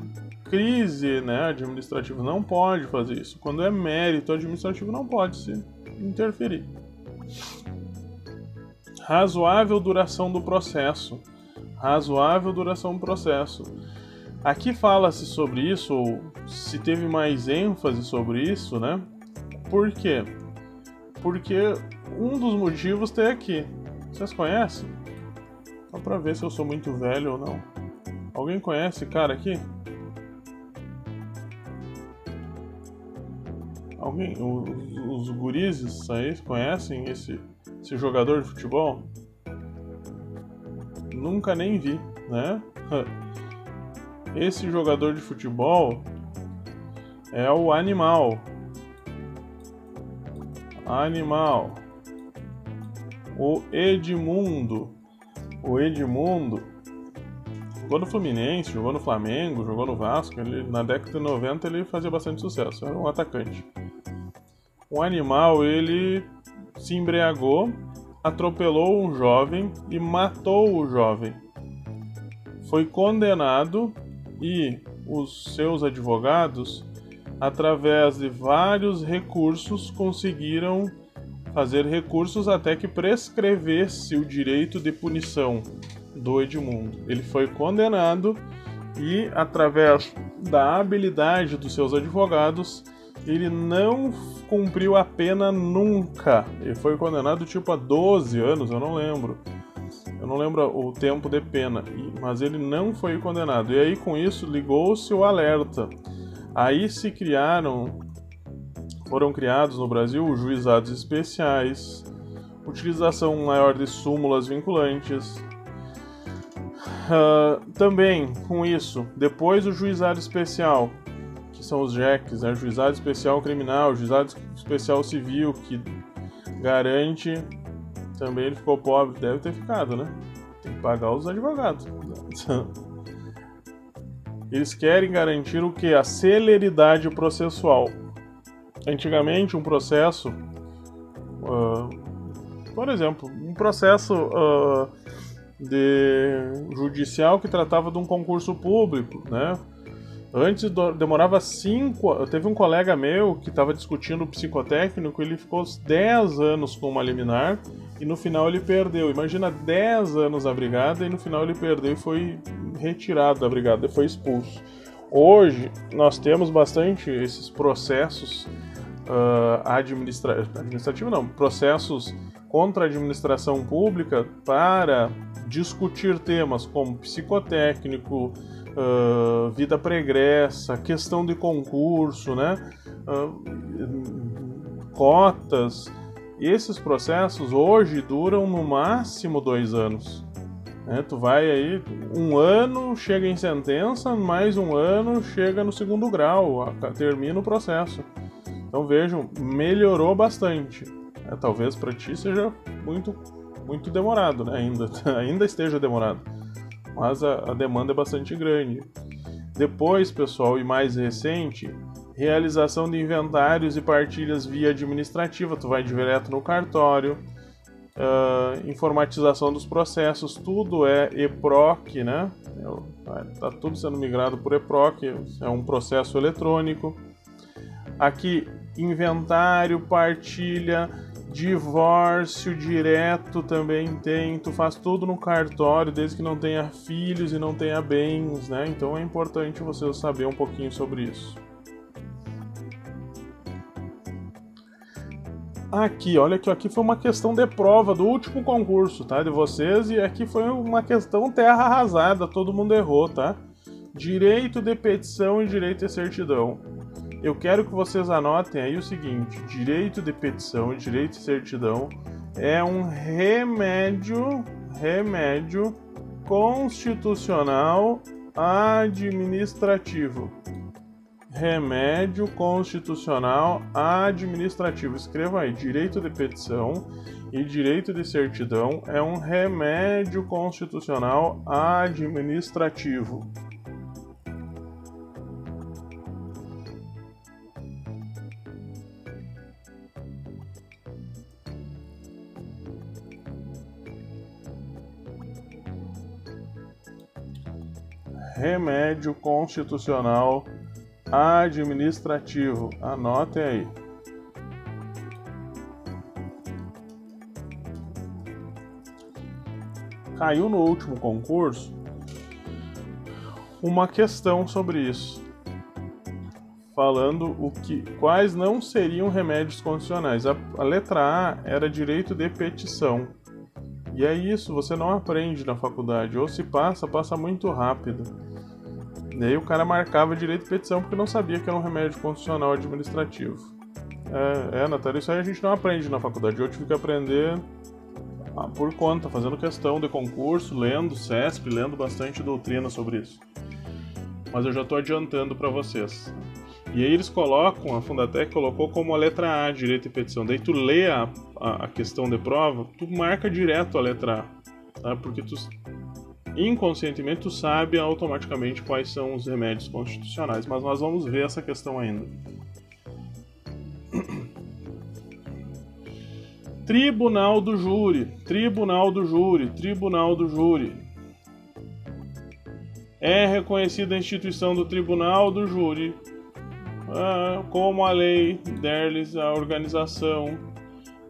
crise né, administrativa. Não pode fazer isso. Quando é mérito administrativo, não pode se interferir. Razoável duração do processo razoável duração do processo. Aqui fala-se sobre isso, ou se teve mais ênfase sobre isso, né? Por quê? Porque um dos motivos tem aqui. Vocês conhecem? Só pra ver se eu sou muito velho ou não. Alguém conhece esse cara aqui? Alguém? Os, os gurizes aí conhecem esse, esse jogador de futebol? nunca nem vi, né? Esse jogador de futebol é o Animal. Animal. O Edmundo. O Edmundo jogou no Fluminense, jogou no Flamengo, jogou no Vasco. Ele, na década de 90 ele fazia bastante sucesso, era um atacante. O Animal ele se embriagou atropelou um jovem e matou o jovem. Foi condenado e os seus advogados, através de vários recursos, conseguiram fazer recursos até que prescrevesse o direito de punição do Edmundo. Ele foi condenado e, através da habilidade dos seus advogados, ele não cumpriu a pena nunca. Ele foi condenado tipo a 12 anos, eu não lembro. Eu não lembro o tempo de pena, mas ele não foi condenado. E aí com isso ligou-se o alerta. Aí se criaram, foram criados no Brasil os juizados especiais, utilização maior de súmulas vinculantes. Uh, também com isso, depois o juizado especial são os JECs, né? Juizado Especial Criminal, Juizado Especial Civil, que garante. Também ele ficou pobre, deve ter ficado, né? Tem que pagar os advogados. Eles querem garantir o que? A celeridade processual. Antigamente, um processo, uh, por exemplo, um processo uh, de judicial que tratava de um concurso público, né? Antes demorava cinco. Teve um colega meu que estava discutindo o psicotécnico, ele ficou 10 anos com uma liminar e no final ele perdeu. Imagina 10 anos na brigada e no final ele perdeu e foi retirado da brigada, foi expulso. Hoje nós temos bastante esses processos uh, administra administrativos, não, processos contra a administração pública para discutir temas como psicotécnico, uh, vida pregressa, questão de concurso, né? Uh, cotas. Esses processos hoje duram no máximo dois anos. Né? Tu vai aí, um ano chega em sentença, mais um ano chega no segundo grau, termina o processo. Então vejam, melhorou bastante. É, talvez para ti seja muito, muito demorado, né? ainda, ainda esteja demorado mas a, a demanda é bastante grande. Depois, pessoal, e mais recente, realização de inventários e partilhas via administrativa, tu vai direto no cartório, uh, informatização dos processos, tudo é EPROC, né? Está tudo sendo migrado por EPROC, é um processo eletrônico. Aqui, inventário, partilha Divórcio direto também tem, tu faz tudo no cartório, desde que não tenha filhos e não tenha bens, né? Então é importante você saber um pouquinho sobre isso. Aqui, olha que aqui foi uma questão de prova do último concurso, tá? De vocês, e aqui foi uma questão terra arrasada, todo mundo errou, tá? Direito de petição e direito de certidão. Eu quero que vocês anotem aí o seguinte: direito de petição e direito de certidão é um remédio, remédio constitucional administrativo. Remédio constitucional administrativo. Escreva aí: direito de petição e direito de certidão é um remédio constitucional administrativo. Remédio constitucional administrativo. Anotem aí. Caiu no último concurso uma questão sobre isso, falando o que, quais não seriam remédios constitucionais. A, a letra A era direito de petição. E é isso, você não aprende na faculdade, ou se passa, passa muito rápido. E aí o cara marcava direito de petição porque não sabia que era um remédio constitucional administrativo. É, é Natália, isso aí a gente não aprende na faculdade. Eu tive que aprender ah, por conta, fazendo questão de concurso, lendo CESP, lendo bastante doutrina sobre isso. Mas eu já estou adiantando para vocês. E aí eles colocam, a Fundatec colocou como a letra A, direito de petição. Daí tu lê a, a, a questão de prova, tu marca direto a letra A, tá? Porque tu inconscientemente tu sabe automaticamente quais são os remédios constitucionais, mas nós vamos ver essa questão ainda. Tribunal do Júri, Tribunal do Júri, Tribunal do Júri. É reconhecida a instituição do Tribunal do Júri ah, como a lei der-lhes a organização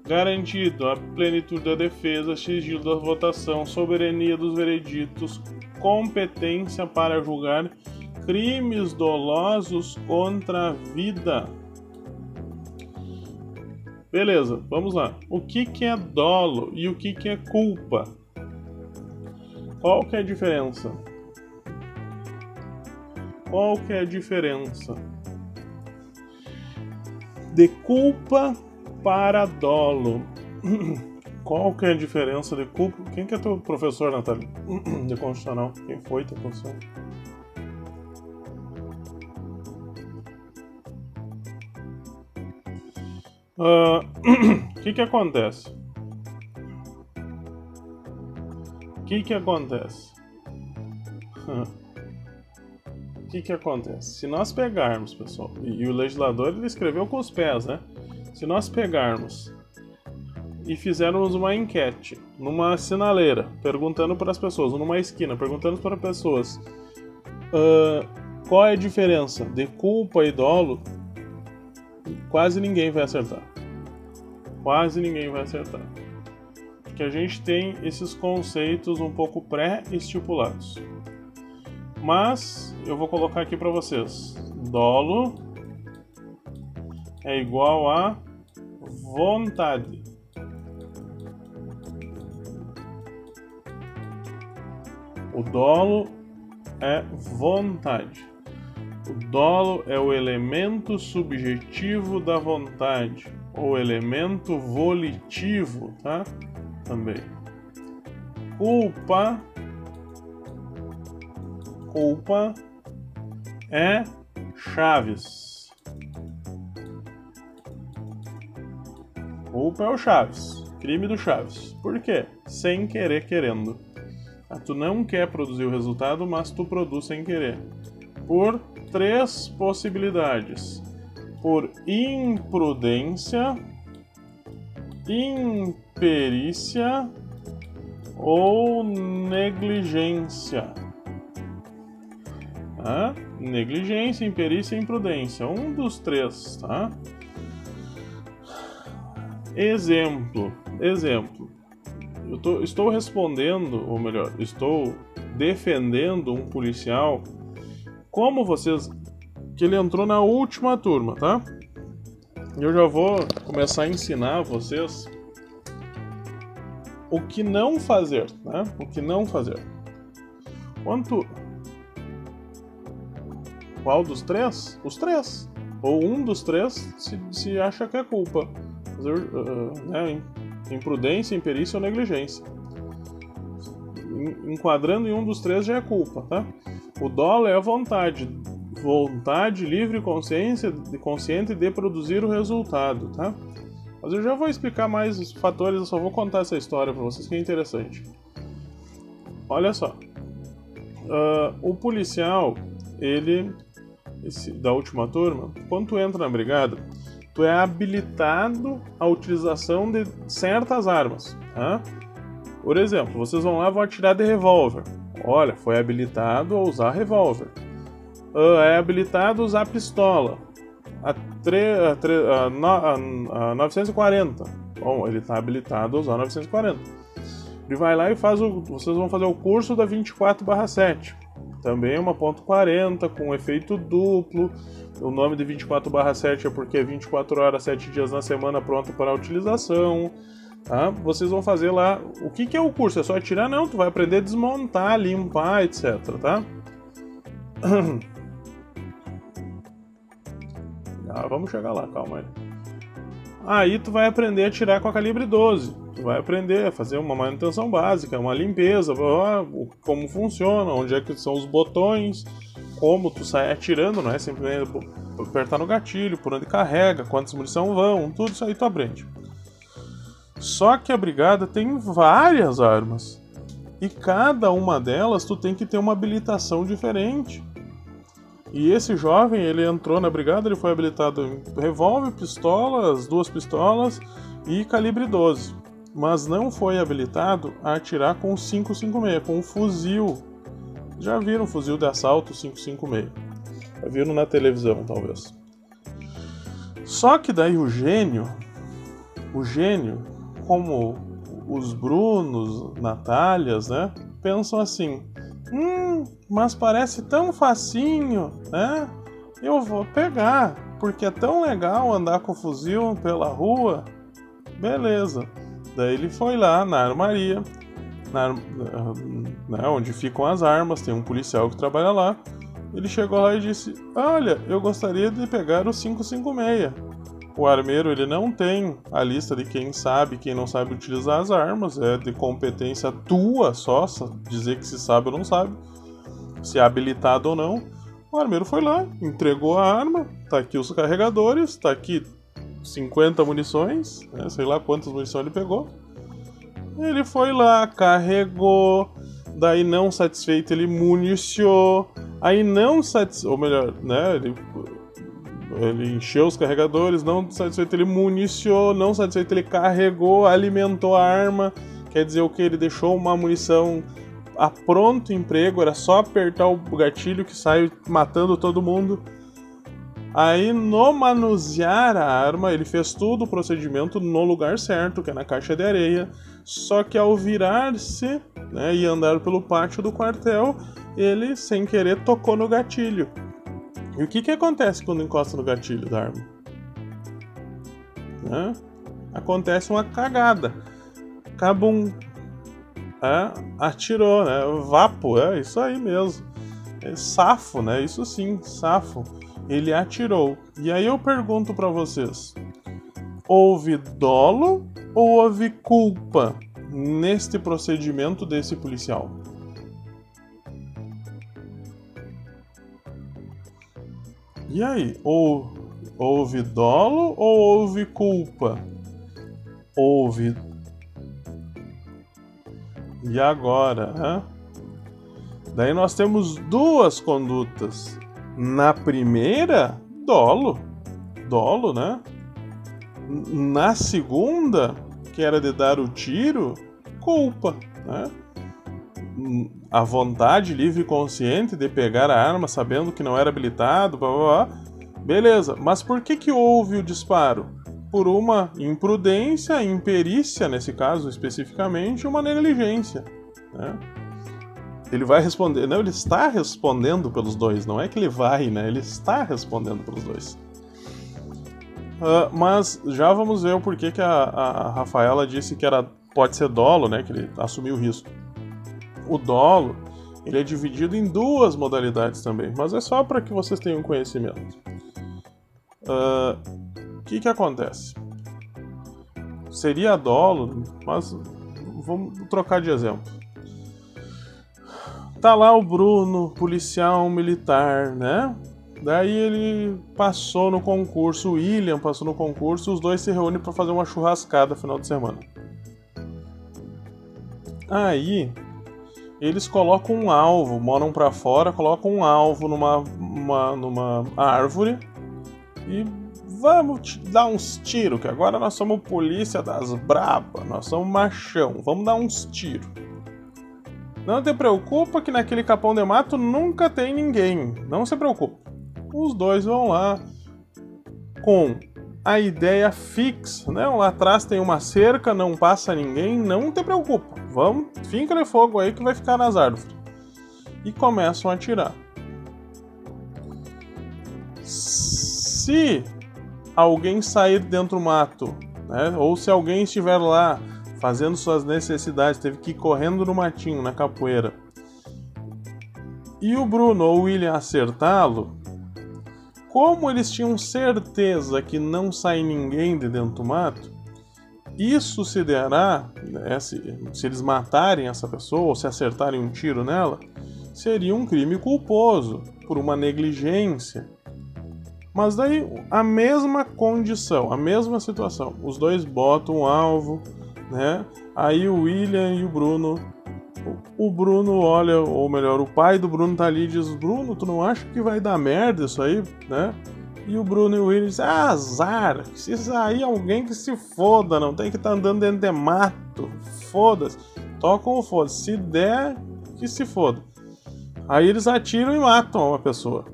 garantido a plenitude da defesa, sigilo da votação, soberania dos vereditos, competência para julgar crimes dolosos contra a vida. Beleza, vamos lá. O que, que é dolo e o que, que é culpa? Qual que é a diferença? Qual que é a diferença? De culpa para dolo. Qual que é a diferença de culpa? Quem que é teu professor, Natália? De constitucional? Quem foi teu professor? O uh, que que acontece? O que que acontece? O que que acontece? Se nós pegarmos, pessoal, e, e o legislador ele escreveu com os pés, né? Se nós pegarmos e fizermos uma enquete numa sinaleira, perguntando para as pessoas, numa esquina, perguntando para pessoas uh, qual é a diferença de culpa e dolo, quase ninguém vai acertar. Quase ninguém vai acertar. Porque a gente tem esses conceitos um pouco pré-estipulados. Mas eu vou colocar aqui para vocês: dolo é igual a vontade. O dolo é vontade. O dolo é o elemento subjetivo da vontade, ou elemento volitivo, tá? Também. Culpa culpa é Chaves. Culpa é o Chaves. Crime do Chaves. Por quê? Sem querer querendo. Ah, tu não quer produzir o resultado, mas tu produz sem querer. Por três possibilidades: por imprudência, imperícia ou negligência. Ah, negligência, imperícia e imprudência. Um dos três, tá? Exemplo, exemplo. Eu tô, estou respondendo, ou melhor, estou defendendo um policial. Como vocês. Que ele entrou na última turma, tá? Eu já vou começar a ensinar vocês o que não fazer, né? O que não fazer. Quanto. Qual dos três? Os três. Ou um dos três se, se acha que é culpa. Uh, né? Imprudência, imperícia ou negligência. Enquadrando em um dos três já é culpa, tá? O dolo é a vontade. Vontade livre consciência, consciente de produzir o resultado, tá? Mas eu já vou explicar mais os fatores, eu só vou contar essa história para vocês que é interessante. Olha só. Uh, o policial, ele. Esse, da última turma, quando tu entra na brigada, tu é habilitado à utilização de certas armas. Tá? Por exemplo, vocês vão lá e vão atirar de revólver. Olha, foi habilitado a usar revólver. Uh, é habilitado a usar pistola. A, tre, a, tre, a, no, a, a 940. Bom, ele está habilitado a usar 940. Ele vai lá e faz o. Vocês vão fazer o curso da 24/7. Também é uma ponto .40 com efeito duplo. O nome de 24/7 é porque é 24 horas, 7 dias na semana pronto para utilização. Tá? Vocês vão fazer lá. O que, que é o curso? É só atirar? Não, tu vai aprender a desmontar, limpar, etc. Tá? Ah, vamos chegar lá, calma aí. Aí tu vai aprender a tirar com a calibre 12. Vai aprender a fazer uma manutenção básica, uma limpeza, como funciona, onde é que são os botões, como tu sai atirando, não é simplesmente apertar no gatilho, por onde carrega, quantas munição vão, tudo isso aí tu aprende. Só que a brigada tem várias armas. E cada uma delas tu tem que ter uma habilitação diferente. E esse jovem, ele entrou na brigada, ele foi habilitado em revólver, pistola, as duas pistolas e calibre 12. Mas não foi habilitado a atirar com o 556, com um fuzil. Já viram fuzil de assalto 556? Já viram na televisão, talvez. Só que daí o gênio, o gênio, como os Brunos, Natálias, né, pensam assim: Hum, mas parece tão facinho, né? Eu vou pegar, porque é tão legal andar com fuzil pela rua. Beleza. Daí ele foi lá na armaria, na, né, onde ficam as armas, tem um policial que trabalha lá. Ele chegou lá e disse: Olha, eu gostaria de pegar o 556 o armeiro ele não tem a lista de quem sabe, quem não sabe utilizar as armas, é de competência tua só, dizer que se sabe ou não sabe, se é habilitado ou não. O armeiro foi lá, entregou a arma, tá aqui os carregadores, tá aqui 50 munições, né, sei lá quantas munições ele pegou. Ele foi lá, carregou, daí não satisfeito ele municiou, aí não satisfeito, ou melhor, né, ele ele encheu os carregadores, não satisfeito ele municiou, não satisfeito ele carregou, alimentou a arma. Quer dizer o que? Ele deixou uma munição a pronto emprego, era só apertar o gatilho que sai matando todo mundo. Aí, no manusear a arma, ele fez todo o procedimento no lugar certo, que é na caixa de areia. Só que ao virar-se né, e andar pelo pátio do quartel, ele, sem querer, tocou no gatilho. E o que, que acontece quando encosta no gatilho da arma? Né? Acontece uma cagada. Cabum. É, atirou, né? Vapo, é isso aí mesmo. É safo, né? Isso sim, safo. Ele atirou. E aí eu pergunto para vocês: houve dolo ou houve culpa neste procedimento desse policial? E aí, ou houve dolo ou houve culpa? Houve. E agora, né? Daí nós temos duas condutas. Na primeira, dolo. Dolo, né? Na segunda, que era de dar o tiro, culpa, né? a vontade livre e consciente de pegar a arma sabendo que não era habilitado, blá, blá, blá. beleza. Mas por que que houve o disparo? por uma imprudência, imperícia, nesse caso especificamente, uma negligência. Né? Ele vai responder, não, ele está respondendo pelos dois, não é que ele vai, né? Ele está respondendo pelos dois. Uh, mas já vamos ver o porquê que a, a Rafaela disse que era pode ser dolo, né? Que ele assumiu o risco. O dolo ele é dividido em duas modalidades também, mas é só para que vocês tenham conhecimento. O uh, que que acontece? Seria dolo, mas vamos trocar de exemplo. Tá lá o Bruno, policial militar, né? Daí ele passou no concurso, o William passou no concurso, os dois se reúnem para fazer uma churrascada final de semana. Aí eles colocam um alvo, moram para fora, colocam um alvo numa, uma, numa árvore e vamos dar uns tiros, que agora nós somos polícia das braba, nós somos machão, vamos dar uns tiros. Não te preocupa que naquele capão de mato nunca tem ninguém, não se preocupe. Os dois vão lá com a ideia fixa, né? Lá atrás tem uma cerca, não passa ninguém, não te preocupa. Vamos, finca de fogo aí que vai ficar nas árvores. E começam a atirar. Se alguém sair dentro do mato, né? Ou se alguém estiver lá fazendo suas necessidades, teve que ir correndo no matinho, na capoeira. E o Bruno ou o William acertá-lo, como eles tinham certeza que não sai ninguém de dentro do mato, isso se dará, né, se, se eles matarem essa pessoa ou se acertarem um tiro nela, seria um crime culposo por uma negligência. Mas daí a mesma condição, a mesma situação, os dois botam um alvo, né? Aí o William e o Bruno o Bruno olha, ou melhor, o pai do Bruno tá ali e diz: Bruno, tu não acha que vai dar merda isso aí, né? E o Bruno e o William dizem: ah, azar, se sair alguém que se foda, não tem que estar tá andando dentro de mato, foda-se, tocam o foda se der, que se foda. Aí eles atiram e matam uma pessoa.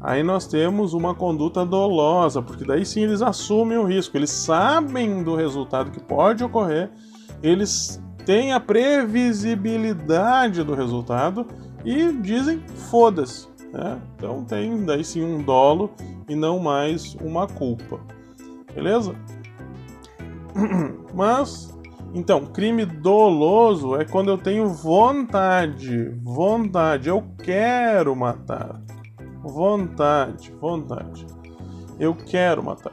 Aí nós temos uma conduta dolosa, porque daí sim eles assumem o risco, eles sabem do resultado que pode ocorrer, eles têm a previsibilidade do resultado e dizem foda-se. Né? Então tem daí sim um dolo e não mais uma culpa. Beleza? Mas, então, crime doloso é quando eu tenho vontade, vontade, eu quero matar. Vontade, vontade. Eu quero matar.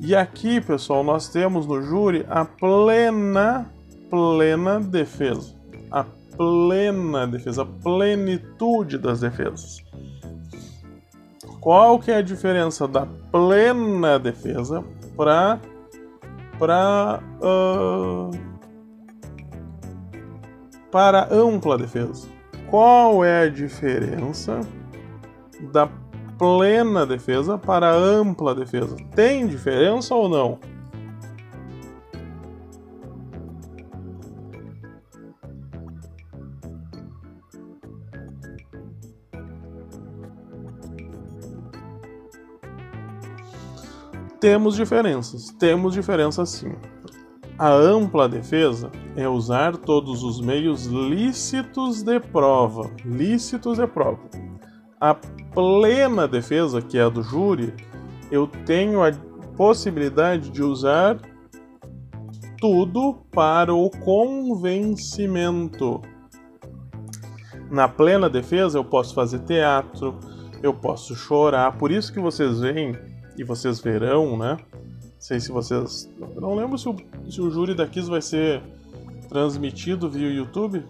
E aqui, pessoal, nós temos no júri a plena plena defesa. A plena defesa, a plenitude das defesas. Qual que é a diferença da plena defesa para para uh, para ampla defesa? Qual é a diferença da plena defesa para ampla defesa? Tem diferença ou não? Temos diferenças, temos diferenças sim. A ampla defesa é usar todos os meios lícitos de prova, lícitos de prova. A plena defesa, que é a do júri, eu tenho a possibilidade de usar tudo para o convencimento. Na plena defesa, eu posso fazer teatro, eu posso chorar. Por isso que vocês veem e vocês verão, né? Sei se vocês. Eu não lembro se o, se o júri da Kiss vai ser transmitido via YouTube.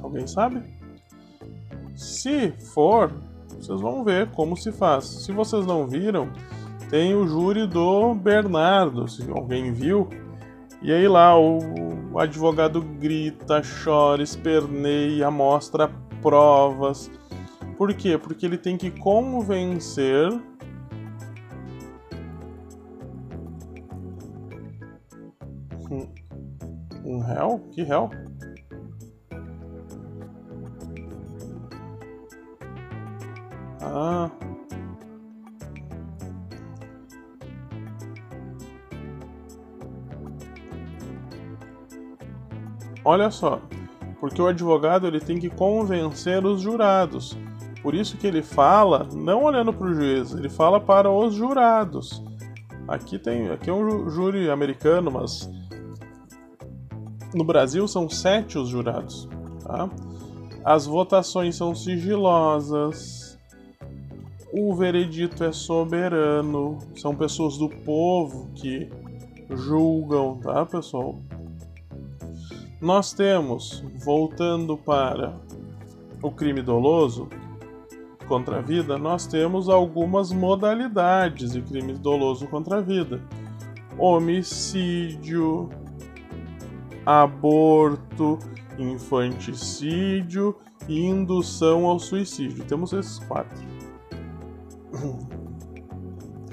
Alguém sabe? Se for, vocês vão ver como se faz. Se vocês não viram, tem o júri do Bernardo, se alguém viu. E aí lá o, advogado grita, chora, esperneia, mostra provas. Por quê? Porque ele tem que convencer Um réu? Que réu? Ah. Olha só, porque o advogado ele tem que convencer os jurados. Por isso que ele fala, não olhando para o juiz, ele fala para os jurados. Aqui tem, aqui é um júri americano, mas no Brasil são sete os jurados. Tá? As votações são sigilosas. O veredito é soberano. São pessoas do povo que julgam, tá, pessoal? Nós temos, voltando para o crime doloso contra a vida, nós temos algumas modalidades de crime doloso contra a vida: homicídio, aborto, infanticídio e indução ao suicídio. Temos esses quatro.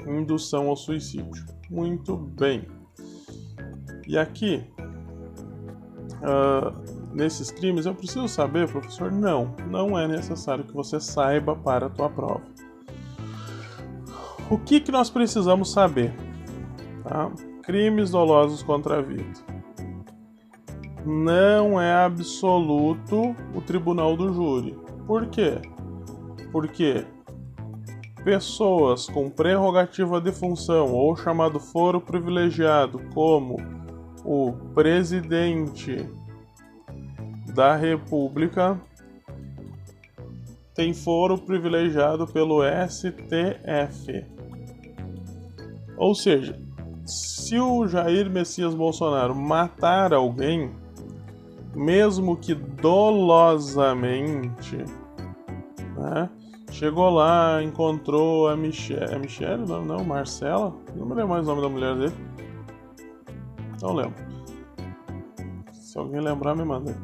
Indução ao suicídio. Muito bem. E aqui, uh, nesses crimes, eu preciso saber, professor? Não, não é necessário que você saiba para a tua prova. O que, que nós precisamos saber? Tá? Crimes dolosos contra a vida não é absoluto o tribunal do júri. Por quê? Porque pessoas com prerrogativa de função ou chamado foro privilegiado, como o presidente da República, tem foro privilegiado pelo STF. Ou seja, se o Jair Messias Bolsonaro matar alguém, mesmo que dolosamente, né? Chegou lá, encontrou a Michelle. É Michelle? Não, não, Marcela? Não me lembro mais o nome da mulher dele. Não lembro. Se alguém lembrar, me manda.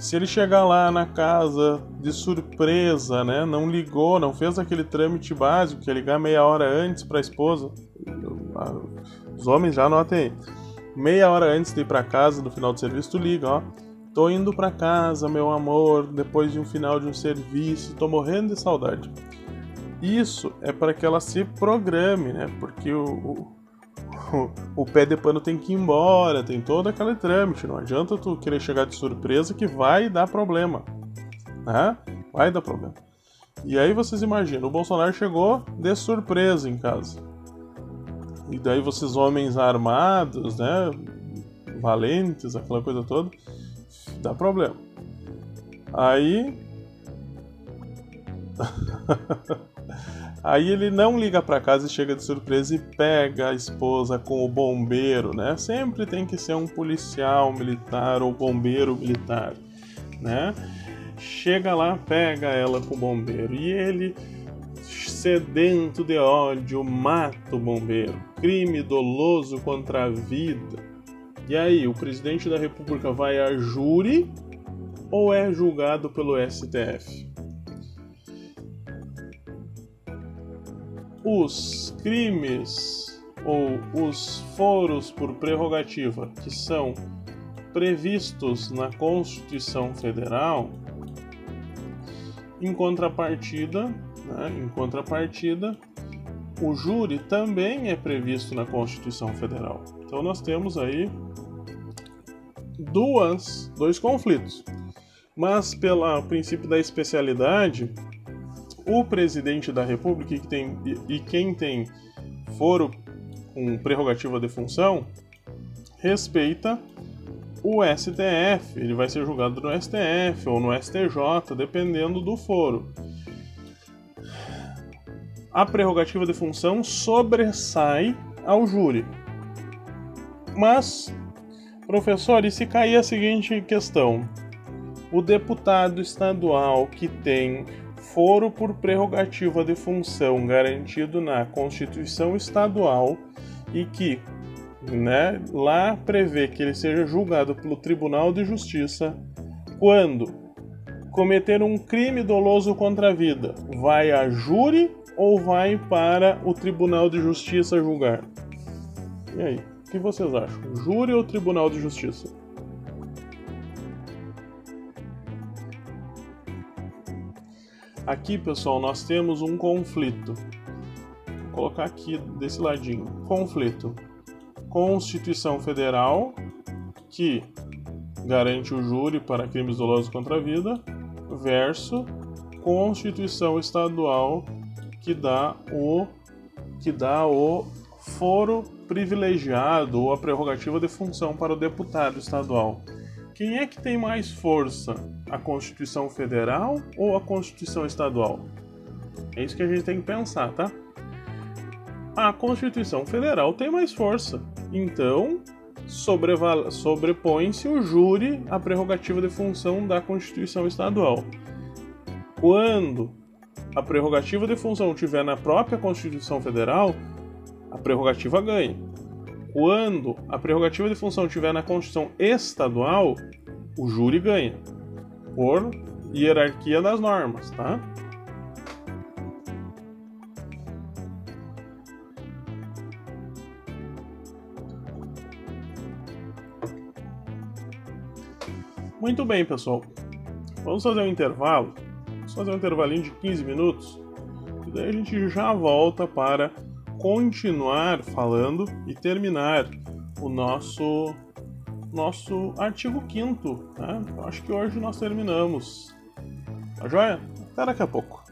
Se ele chegar lá na casa de surpresa, né? Não ligou, não fez aquele trâmite básico, que é ligar meia hora antes para a esposa. Os homens já notem aí meia hora antes de ir para casa no final do serviço, tu liga, ó. Tô indo para casa, meu amor, depois de um final de um serviço, tô morrendo de saudade. Isso é para que ela se programe, né? Porque o, o, o, pé de pano tem que ir embora, tem todo aquele trâmite. Não adianta tu querer chegar de surpresa que vai dar problema. Né? Vai dar problema. E aí vocês imaginam, o Bolsonaro chegou de surpresa em casa. E daí vocês homens armados, né? Valentes, aquela coisa toda, dá problema. Aí Aí ele não liga para casa e chega de surpresa e pega a esposa com o bombeiro, né? Sempre tem que ser um policial militar ou bombeiro militar, né? Chega lá, pega ela com o bombeiro e ele sedento de ódio, mata o bombeiro. Crime doloso contra a vida. E aí, o presidente da República vai a júri ou é julgado pelo STF? Os crimes ou os foros por prerrogativa que são previstos na Constituição Federal, em contrapartida, né? Em contrapartida, o júri também é previsto na Constituição Federal. Então nós temos aí duas, dois conflitos. Mas pelo princípio da especialidade, o presidente da República e, tem, e quem tem foro com prerrogativa de função respeita o STF. Ele vai ser julgado no STF ou no STJ, dependendo do foro a prerrogativa de função sobressai ao júri. Mas, professor, e se cair a seguinte questão? O deputado estadual que tem foro por prerrogativa de função garantido na Constituição Estadual e que né, lá prevê que ele seja julgado pelo Tribunal de Justiça quando cometer um crime doloso contra a vida, vai a júri ou vai para o Tribunal de Justiça julgar? E aí, o que vocês acham? Júri ou Tribunal de Justiça? Aqui, pessoal, nós temos um conflito. Vou colocar aqui desse ladinho. Conflito. Constituição Federal, que garante o júri para crimes dolosos contra a vida, verso Constituição Estadual que dá o que dá o foro privilegiado ou a prerrogativa de função para o deputado estadual. Quem é que tem mais força? A Constituição Federal ou a Constituição Estadual? É isso que a gente tem que pensar, tá? A Constituição Federal tem mais força. Então, sobrepõe-se o júri à prerrogativa de função da Constituição Estadual. Quando a prerrogativa de função estiver na própria Constituição Federal, a prerrogativa ganha. Quando a prerrogativa de função estiver na Constituição Estadual, o júri ganha. Por hierarquia das normas, tá? Muito bem, pessoal. Vamos fazer um intervalo. Vamos fazer um intervalinho de 15 minutos. E daí a gente já volta para continuar falando e terminar o nosso nosso artigo 5 né? Acho que hoje nós terminamos. Tá joia? Até daqui a pouco.